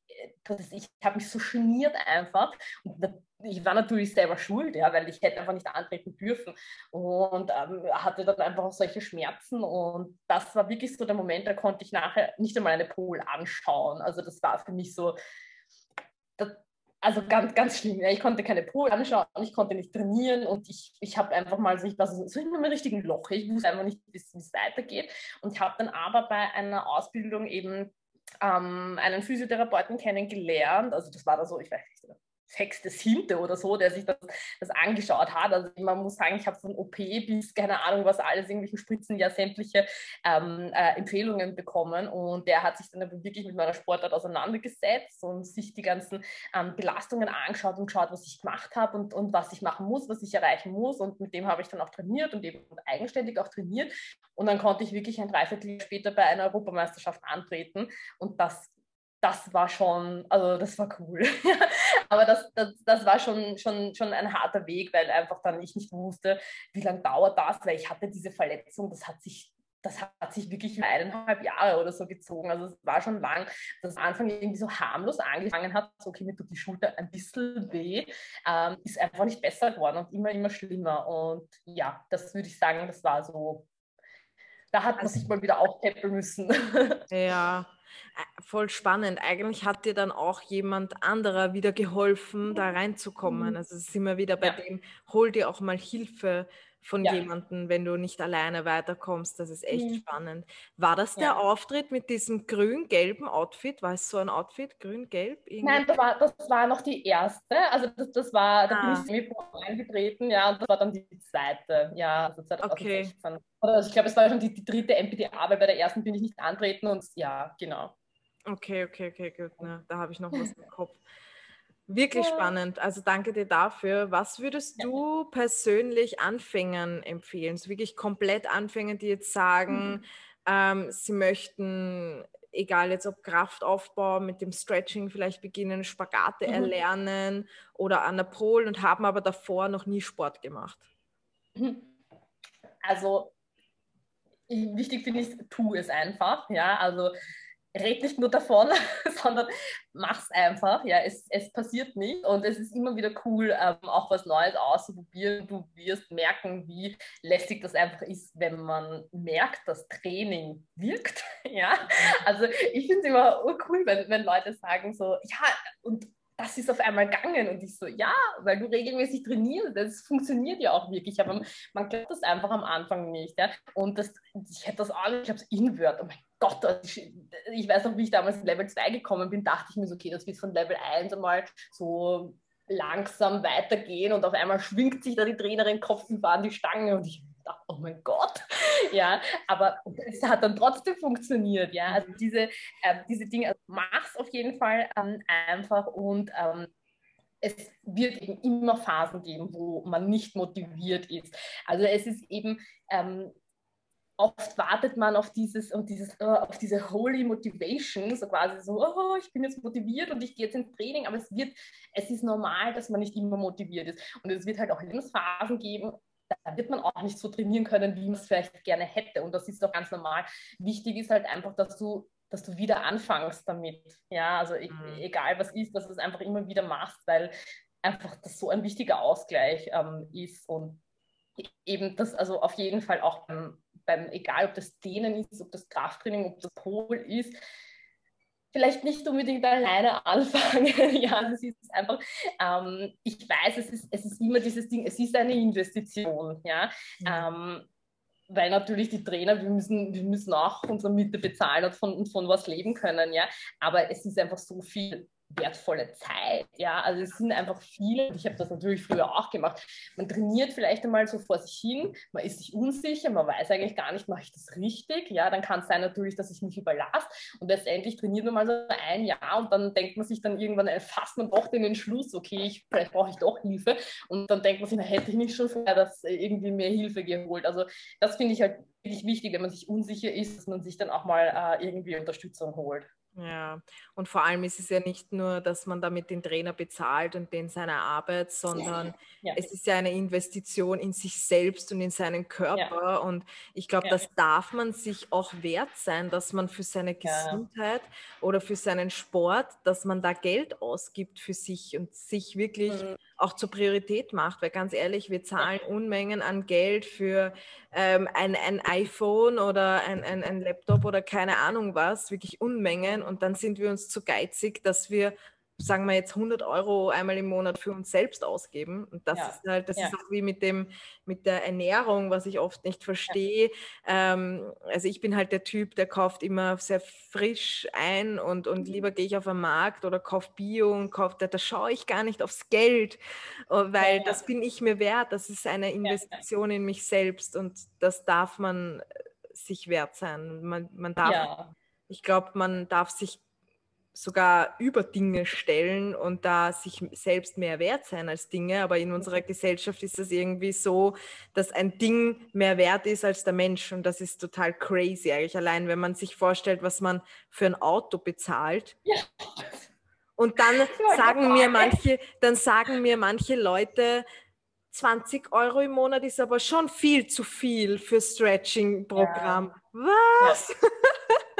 ich habe mich so geniert einfach. Und ich war natürlich selber schuld, ja, weil ich hätte einfach nicht antreten dürfen und ähm, hatte dann einfach auch solche Schmerzen und das war wirklich so der Moment, da konnte ich nachher nicht einmal eine Pol anschauen. Also das war für mich so, das, also ganz, ganz schlimm. Ja. Ich konnte keine Pol anschauen, ich konnte nicht trainieren und ich, ich habe einfach mal so, ich war so, so in einem richtigen Loch. Ich wusste einfach nicht, wie es weitergeht und habe dann aber bei einer Ausbildung eben ähm, einen Physiotherapeuten kennengelernt. Also das war da so, ich weiß nicht, sechstes Hinte oder so, der sich das, das angeschaut hat. Also man muss sagen, ich habe von OP bis, keine Ahnung, was alles, irgendwelchen Spritzen, ja sämtliche ähm, äh, Empfehlungen bekommen. Und der hat sich dann wirklich mit meiner Sportart auseinandergesetzt und sich die ganzen ähm, Belastungen angeschaut und geschaut, was ich gemacht habe und, und was ich machen muss, was ich erreichen muss. Und mit dem habe ich dann auch trainiert und eben eigenständig auch trainiert. Und dann konnte ich wirklich ein Dreiviertel später bei einer Europameisterschaft antreten. Und das das war schon, also das war cool. Aber das, das, das war schon, schon, schon ein harter Weg, weil einfach dann ich nicht wusste, wie lange dauert das, weil ich hatte diese Verletzung, das hat sich das hat sich wirklich eineinhalb Jahre oder so gezogen. Also es war schon lang, dass am Anfang irgendwie so harmlos angefangen hat, so okay, mir tut die Schulter ein bisschen weh, ähm, ist einfach nicht besser geworden und immer, immer schlimmer. Und ja, das würde ich sagen, das war so, da hat man also, sich mal wieder aufpeppeln müssen. Ja, voll spannend. Eigentlich hat dir dann auch jemand anderer wieder geholfen, da reinzukommen. Mhm. Also sind wir wieder bei ja. dem, hol dir auch mal Hilfe von ja. jemandem, wenn du nicht alleine weiterkommst. Das ist echt mhm. spannend. War das der ja. Auftritt mit diesem grün-gelben Outfit? War es so ein Outfit, grün-gelb? Nein, das war, das war noch die erste. Also das, das war, da ah. bin ich eingetreten, ja, und das war dann die zweite, ja, also 2016. Okay. Also ich glaube, es war schon die, die dritte MPDA, weil bei der ersten bin ich nicht antreten und ja, genau. Okay, okay, okay, gut. Na, da habe ich noch was im Kopf. Wirklich ja. spannend. Also danke dir dafür. Was würdest du persönlich Anfängern empfehlen? So wirklich komplett Anfänger, die jetzt sagen, mhm. ähm, sie möchten, egal jetzt ob Kraftaufbau, mit dem Stretching vielleicht beginnen, Spagate mhm. erlernen oder an der Pol und haben aber davor noch nie Sport gemacht. Mhm. Also wichtig finde ich, tu es einfach. Ja, also red nicht nur davon, sondern mach's einfach. Ja, es, es passiert nicht und es ist immer wieder cool, ähm, auch was Neues auszuprobieren. Du wirst merken, wie lästig das einfach ist, wenn man merkt, dass Training wirkt. ja, also ich finde es immer cool, wenn, wenn Leute sagen so, ja, und das ist auf einmal gegangen. Und ich so, ja, weil du regelmäßig trainierst, das funktioniert ja auch wirklich. Aber man glaubt das einfach am Anfang nicht. Ja? Und das, ich hätte das alles, ich habe es Invert, oh mein Gott, ich, weiß noch, wie ich damals in Level 2 gekommen bin, dachte ich mir so, okay, das wird von Level 1 einmal so langsam weitergehen und auf einmal schwingt sich da die Trainerin Kopf über an die Stange und ich dachte, oh mein Gott, ja, aber es hat dann trotzdem funktioniert, ja, also diese, äh, diese Dinge, also mach's auf jeden Fall ähm, einfach und ähm, es wird eben immer Phasen geben, wo man nicht motiviert ist. Also es ist eben, ähm, oft wartet man auf dieses und dieses, uh, auf diese holy motivation, so quasi so, oh, ich bin jetzt motiviert und ich gehe jetzt ins Training, aber es wird, es ist normal, dass man nicht immer motiviert ist. Und es wird halt auch Lebensphasen geben, da wird man auch nicht so trainieren können, wie man es vielleicht gerne hätte. Und das ist doch ganz normal. Wichtig ist halt einfach, dass du, dass du wieder anfängst damit. Ja, also e mhm. egal was ist, dass du es einfach immer wieder machst, weil einfach das so ein wichtiger Ausgleich ähm, ist und eben das also auf jeden Fall auch beim, beim, egal ob das Dehnen ist, ob das Krafttraining, ob das Pol ist, vielleicht nicht unbedingt alleine anfangen. ja, das ist einfach, ähm, ich weiß, es ist, es ist immer dieses Ding, es ist eine Investition, ja. Mhm. Ähm, weil natürlich die Trainer, wir müssen, wir müssen auch unsere Miete bezahlen und von, und von was leben können, ja. Aber es ist einfach so viel wertvolle Zeit. Ja, also es sind einfach viele, ich habe das natürlich früher auch gemacht. Man trainiert vielleicht einmal so vor sich hin, man ist sich unsicher, man weiß eigentlich gar nicht, mache ich das richtig? Ja, dann kann es sein natürlich, dass ich mich überlasse und letztendlich trainiert man mal so ein Jahr und dann denkt man sich dann irgendwann, äh, fasst man doch den Entschluss, okay, ich, vielleicht brauche ich doch Hilfe und dann denkt man sich, na, hätte ich nicht schon vorher das äh, irgendwie mehr Hilfe geholt. Also das finde ich halt wirklich wichtig, wenn man sich unsicher ist, dass man sich dann auch mal äh, irgendwie Unterstützung holt. Ja, und vor allem ist es ja nicht nur, dass man damit den Trainer bezahlt und den seine Arbeit, sondern ja. es ist ja eine Investition in sich selbst und in seinen Körper. Ja. Und ich glaube, ja. das darf man sich auch wert sein, dass man für seine Gesundheit oder für seinen Sport, dass man da Geld ausgibt für sich und sich wirklich mhm auch zur Priorität macht, weil ganz ehrlich, wir zahlen Unmengen an Geld für ähm, ein, ein iPhone oder ein, ein, ein Laptop oder keine Ahnung was, wirklich Unmengen. Und dann sind wir uns zu geizig, dass wir sagen wir jetzt 100 Euro einmal im Monat für uns selbst ausgeben. Und das ja. ist halt, das ja. ist auch wie mit dem, mit der Ernährung, was ich oft nicht verstehe. Ja. Ähm, also ich bin halt der Typ, der kauft immer sehr frisch ein und, und mhm. lieber gehe ich auf einen Markt oder kaufe Bio und kaufe, da, da schaue ich gar nicht aufs Geld, äh, weil das bin ich mir wert. Das ist eine Investition in mich selbst und das darf man äh, sich wert sein. Man, man darf, ich glaube, man darf sich sogar über Dinge stellen und da sich selbst mehr wert sein als Dinge. Aber in unserer Gesellschaft ist es irgendwie so, dass ein Ding mehr wert ist als der Mensch. Und das ist total crazy eigentlich. Allein wenn man sich vorstellt, was man für ein Auto bezahlt. Ja. Und dann sagen mir manche, dann sagen mir manche Leute, 20 Euro im Monat ist aber schon viel zu viel für Stretching-Programm. Ja. Was?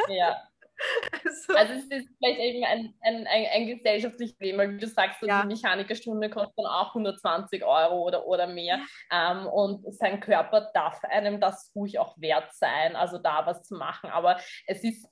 Ja. ja. Also, also, es ist vielleicht eben ein, ein, ein, ein gesellschaftliches weil wie du sagst, ja. die Mechanikerstunde kostet dann auch 120 Euro oder, oder mehr. Ähm, und sein Körper darf einem das ruhig auch wert sein, also da was zu machen. Aber es ist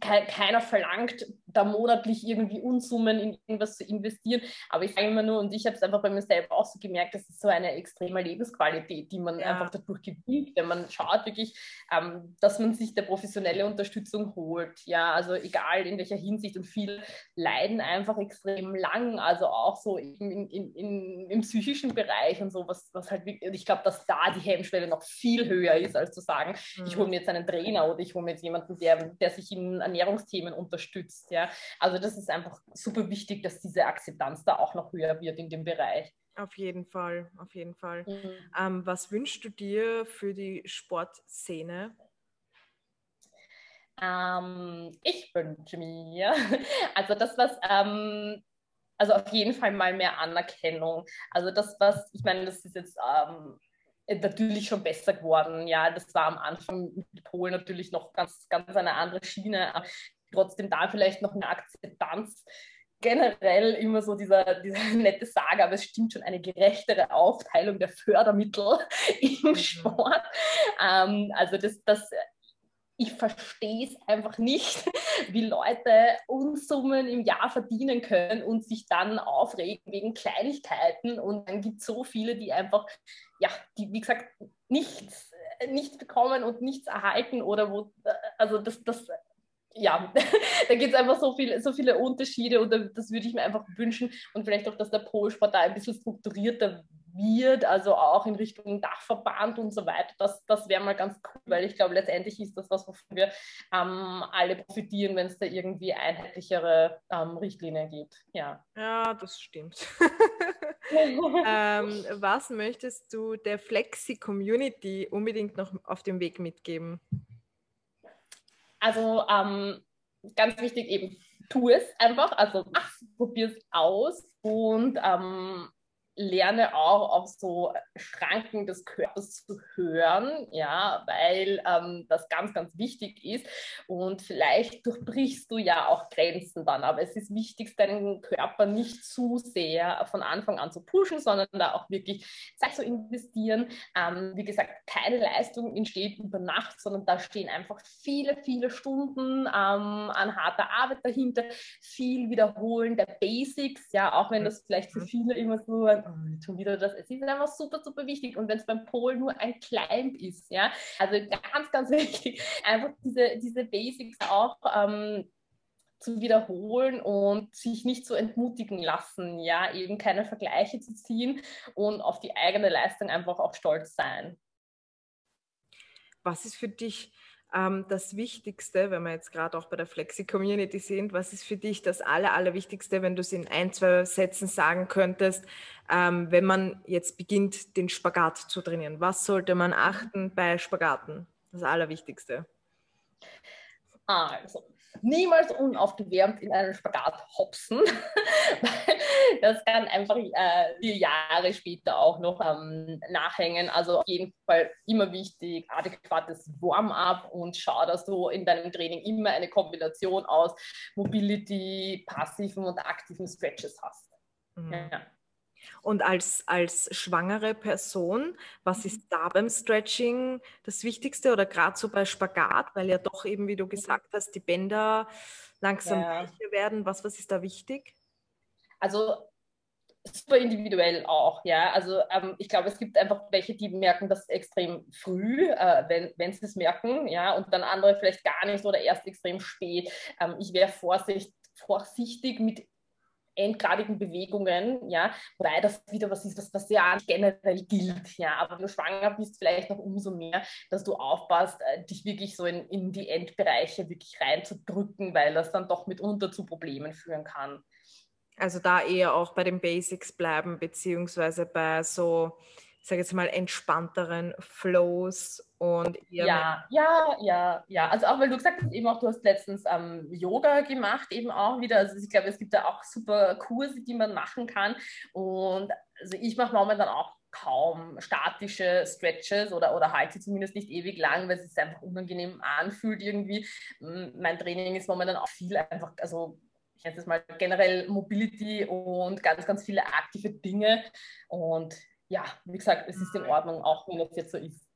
keiner verlangt, da monatlich irgendwie Unsummen in irgendwas zu investieren. Aber ich sage immer nur, und ich habe es einfach bei mir selber auch so gemerkt, das ist so eine extreme Lebensqualität, die man ja. einfach dadurch gewinnt, wenn man schaut wirklich, ähm, dass man sich der professionelle Unterstützung holt. Ja, also egal in welcher Hinsicht und viele leiden einfach extrem lang, also auch so in, in, in, im psychischen Bereich und so, was, was halt, ich glaube, dass da die Hemmschwelle noch viel höher ist, als zu sagen, mhm. ich hole mir jetzt einen Trainer oder ich hole mir jetzt jemanden, der, der sich in Ernährungsthemen unterstützt. Ja? Also das ist einfach super wichtig, dass diese Akzeptanz da auch noch höher wird in dem Bereich. Auf jeden Fall, auf jeden Fall. Mhm. Ähm, was wünschst du dir für die Sportszene? Ähm, ich wünsche mir, also das, was ähm, also auf jeden Fall mal mehr Anerkennung. Also das, was, ich meine, das ist jetzt ähm, natürlich schon besser geworden. Ja, das war am Anfang mit Polen natürlich noch ganz, ganz eine andere Schiene. Aber trotzdem da vielleicht noch eine Akzeptanz. Generell immer so dieser, dieser nette Sage, aber es stimmt schon, eine gerechtere Aufteilung der Fördermittel im mhm. Sport. Ähm, also das, das ich verstehe es einfach nicht, wie Leute Unsummen im Jahr verdienen können und sich dann aufregen wegen Kleinigkeiten. Und dann gibt es so viele, die einfach, ja, die, wie gesagt, nichts, nichts bekommen und nichts erhalten oder wo, also das, das ja, da gibt es einfach so, viel, so viele Unterschiede und das würde ich mir einfach wünschen und vielleicht auch, dass der Polsport da ein bisschen strukturierter wird, also auch in Richtung Dachverband und so weiter. Das, das wäre mal ganz cool, weil ich glaube, letztendlich ist das was, wovon wir ähm, alle profitieren, wenn es da irgendwie einheitlichere ähm, Richtlinien gibt. Ja. ja, das stimmt. ähm, was möchtest du der Flexi-Community unbedingt noch auf dem Weg mitgeben? Also ähm, ganz wichtig eben, tu es einfach, also probier es aus und ähm, lerne auch auf so Schranken des Körpers zu hören, ja, weil ähm, das ganz, ganz wichtig ist. Und vielleicht durchbrichst du ja auch Grenzen dann. Aber es ist wichtig, deinen Körper nicht zu sehr von Anfang an zu pushen, sondern da auch wirklich Zeit zu investieren. Ähm, wie gesagt, keine Leistung entsteht über Nacht, sondern da stehen einfach viele, viele Stunden ähm, an harter Arbeit dahinter, viel Wiederholen der Basics, ja, auch wenn das vielleicht für mhm. viele immer so ein oh, schon wieder das. Es ist einfach super, super wichtig. Und wenn es beim Pol nur ein Climb ist, ja, also ganz, ganz wichtig, einfach diese, diese Basics auch ähm, zu wiederholen und sich nicht so entmutigen lassen, ja, eben keine Vergleiche zu ziehen und auf die eigene Leistung einfach auch stolz sein. Was ist für dich das Wichtigste, wenn wir jetzt gerade auch bei der Flexi-Community sind, was ist für dich das Aller, Allerwichtigste, wenn du es in ein, zwei Sätzen sagen könntest, ähm, wenn man jetzt beginnt, den Spagat zu trainieren? Was sollte man achten bei Spagaten? Das Allerwichtigste. Also, niemals unaufgewärmt in einen Spagat hopsen, das kann einfach äh, Jahre später auch noch ähm, nachhängen. Also auf jeden Fall immer wichtig, adäquates Warm-up und schau, dass du in deinem Training immer eine Kombination aus Mobility, passiven und aktiven Stretches hast. Mhm. Ja. Und als, als schwangere Person, was ist mhm. da beim Stretching das Wichtigste oder gerade so bei Spagat, weil ja doch eben, wie du gesagt hast, die Bänder langsam ja. weicher werden. Was, was ist da wichtig? Also super individuell auch, ja. Also ähm, ich glaube, es gibt einfach welche, die merken das extrem früh, äh, wenn, wenn sie es merken, ja, und dann andere vielleicht gar nicht oder erst extrem spät. Ähm, ich wäre vorsichtig, vorsichtig mit endgradigen Bewegungen, ja, wobei das wieder was ist, was, was ja generell gilt, ja, aber wenn du schwanger bist, vielleicht noch umso mehr, dass du aufpasst, äh, dich wirklich so in, in die Endbereiche wirklich reinzudrücken, weil das dann doch mitunter zu Problemen führen kann. Also da eher auch bei den Basics bleiben, beziehungsweise bei so, sage jetzt mal, entspannteren Flows und ja, ja, ja, ja. Also auch weil du gesagt hast, eben auch, du hast letztens ähm, Yoga gemacht, eben auch wieder. Also ich glaube, es gibt da auch super Kurse, die man machen kann. Und also ich mache momentan auch kaum statische Stretches oder, oder halte zumindest nicht ewig lang, weil es sich einfach unangenehm anfühlt irgendwie. Mein Training ist momentan auch viel einfach, also ich nenne es mal generell Mobility und ganz, ganz viele aktive Dinge. Und ja, wie gesagt, es ist in Ordnung, auch wenn es jetzt so ist.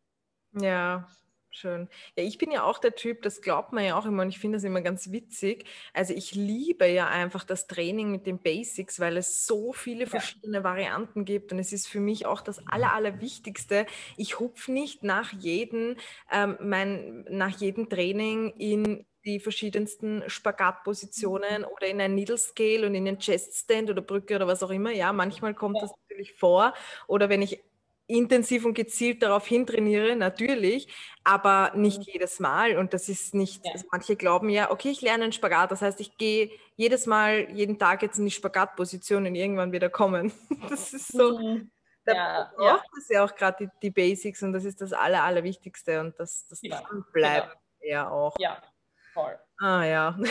Ja, schön. Ja, ich bin ja auch der Typ, das glaubt man ja auch immer und ich finde das immer ganz witzig. Also ich liebe ja einfach das Training mit den Basics, weil es so viele verschiedene ja. Varianten gibt und es ist für mich auch das Aller, Allerwichtigste. Ich hupfe nicht nach jedem, ähm, mein, nach jedem Training in die verschiedensten Spagatpositionen oder in ein Needle Scale und in den Chest Stand oder Brücke oder was auch immer. Ja, manchmal kommt ja. das natürlich vor. Oder wenn ich intensiv und gezielt darauf hintrainiere, natürlich, aber nicht mhm. jedes Mal. Und das ist nicht, ja. also manche glauben ja, okay, ich lerne einen Spagat, das heißt, ich gehe jedes Mal, jeden Tag jetzt in die Spagatposition und irgendwann wieder kommen. Das ist so, mhm. da ja, braucht ja. es ja auch gerade die, die, Basics und das ist das Aller, Allerwichtigste und das, das ja, bleibt genau. ja auch. Ja, voll. Ah ja.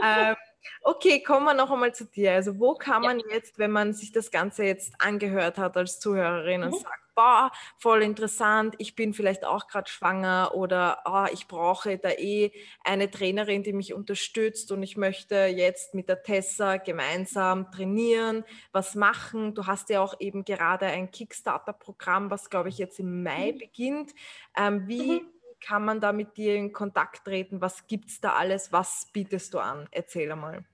ähm, Okay, kommen wir noch einmal zu dir. Also wo kann man ja. jetzt, wenn man sich das Ganze jetzt angehört hat als Zuhörerin mhm. und sagt, boah, voll interessant, ich bin vielleicht auch gerade schwanger oder oh, ich brauche da eh eine Trainerin, die mich unterstützt und ich möchte jetzt mit der Tessa gemeinsam trainieren, was machen. Du hast ja auch eben gerade ein Kickstarter-Programm, was glaube ich jetzt im Mai mhm. beginnt. Ähm, wie mhm kann man da mit dir in Kontakt treten? Was gibt es da alles? Was bietest du an? Erzähl einmal.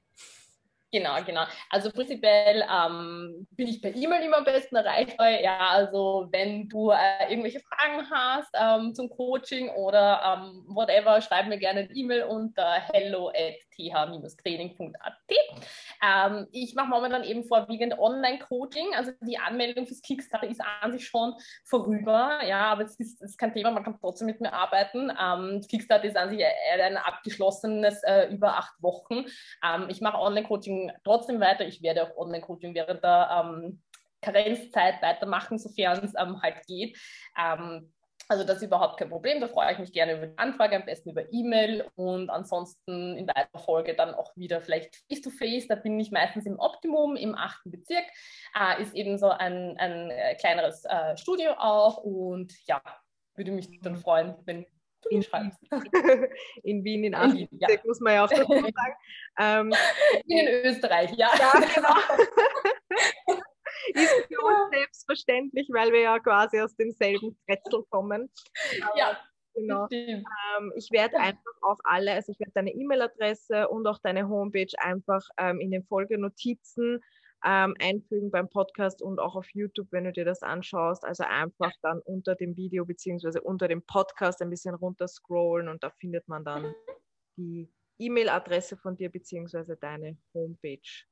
Genau, genau. Also prinzipiell ähm, bin ich per E-Mail immer am besten erreichbar. Ja, also wenn du äh, irgendwelche Fragen hast ähm, zum Coaching oder ähm, whatever, schreib mir gerne eine E-Mail unter hello at th-training.at. Ähm, ich mache momentan eben vorwiegend Online-Coaching. Also die Anmeldung fürs Kickstarter ist an sich schon vorüber. Ja, aber es ist, ist kein Thema, man kann trotzdem mit mir arbeiten. Ähm, Kickstarter ist an sich ein abgeschlossenes äh, über acht Wochen. Ähm, ich mache Online-Coaching trotzdem weiter. Ich werde auch Online-Coaching während der ähm, Karenzzeit weitermachen, sofern es ähm, halt geht. Ähm, also das ist überhaupt kein Problem. Da freue ich mich gerne über die Anfrage, am besten über E-Mail und ansonsten in weiterer Folge dann auch wieder vielleicht face-to-face. -face. Da bin ich meistens im Optimum im achten Bezirk. Äh, ist eben so ein, ein äh, kleineres äh, Studio auch und ja, würde mich dann freuen, wenn du ihn schreibst. In Wien, in Aachen, ja. muss man ja auch dazu sagen. Ähm, in Österreich, ja. Ja, genau. ist für uns selbstverständlich, weil wir ja quasi aus demselben Kretzel kommen. Ja. Genau. Ähm, ich werde einfach auch alle, also ich werde deine E-Mail-Adresse und auch deine Homepage einfach ähm, in den Folgenotizen ähm, einfügen beim Podcast und auch auf YouTube, wenn du dir das anschaust. Also einfach dann unter dem Video beziehungsweise unter dem Podcast ein bisschen runter scrollen und da findet man dann die E-Mail-Adresse von dir beziehungsweise deine Homepage.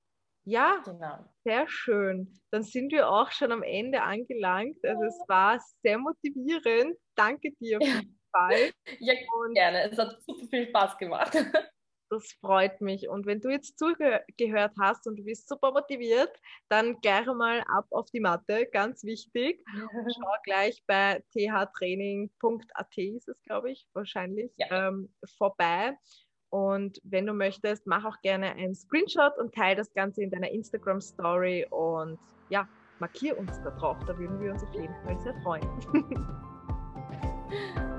Ja, genau. sehr schön. Dann sind wir auch schon am Ende angelangt. Also es war sehr motivierend. Danke dir auf jeden Fall. Ja, Und gerne. Es hat super viel Spaß gemacht. Das freut mich. Und wenn du jetzt zugehört hast und du bist super motiviert, dann gerne mal ab auf die Matte, ganz wichtig. Schau gleich bei thtraining.at ist es, glaube ich, wahrscheinlich, ja. ähm, vorbei. Und wenn du möchtest, mach auch gerne einen Screenshot und teile das Ganze in deiner Instagram Story und ja, markier uns da drauf. Da würden wir uns auf jeden Fall sehr freuen.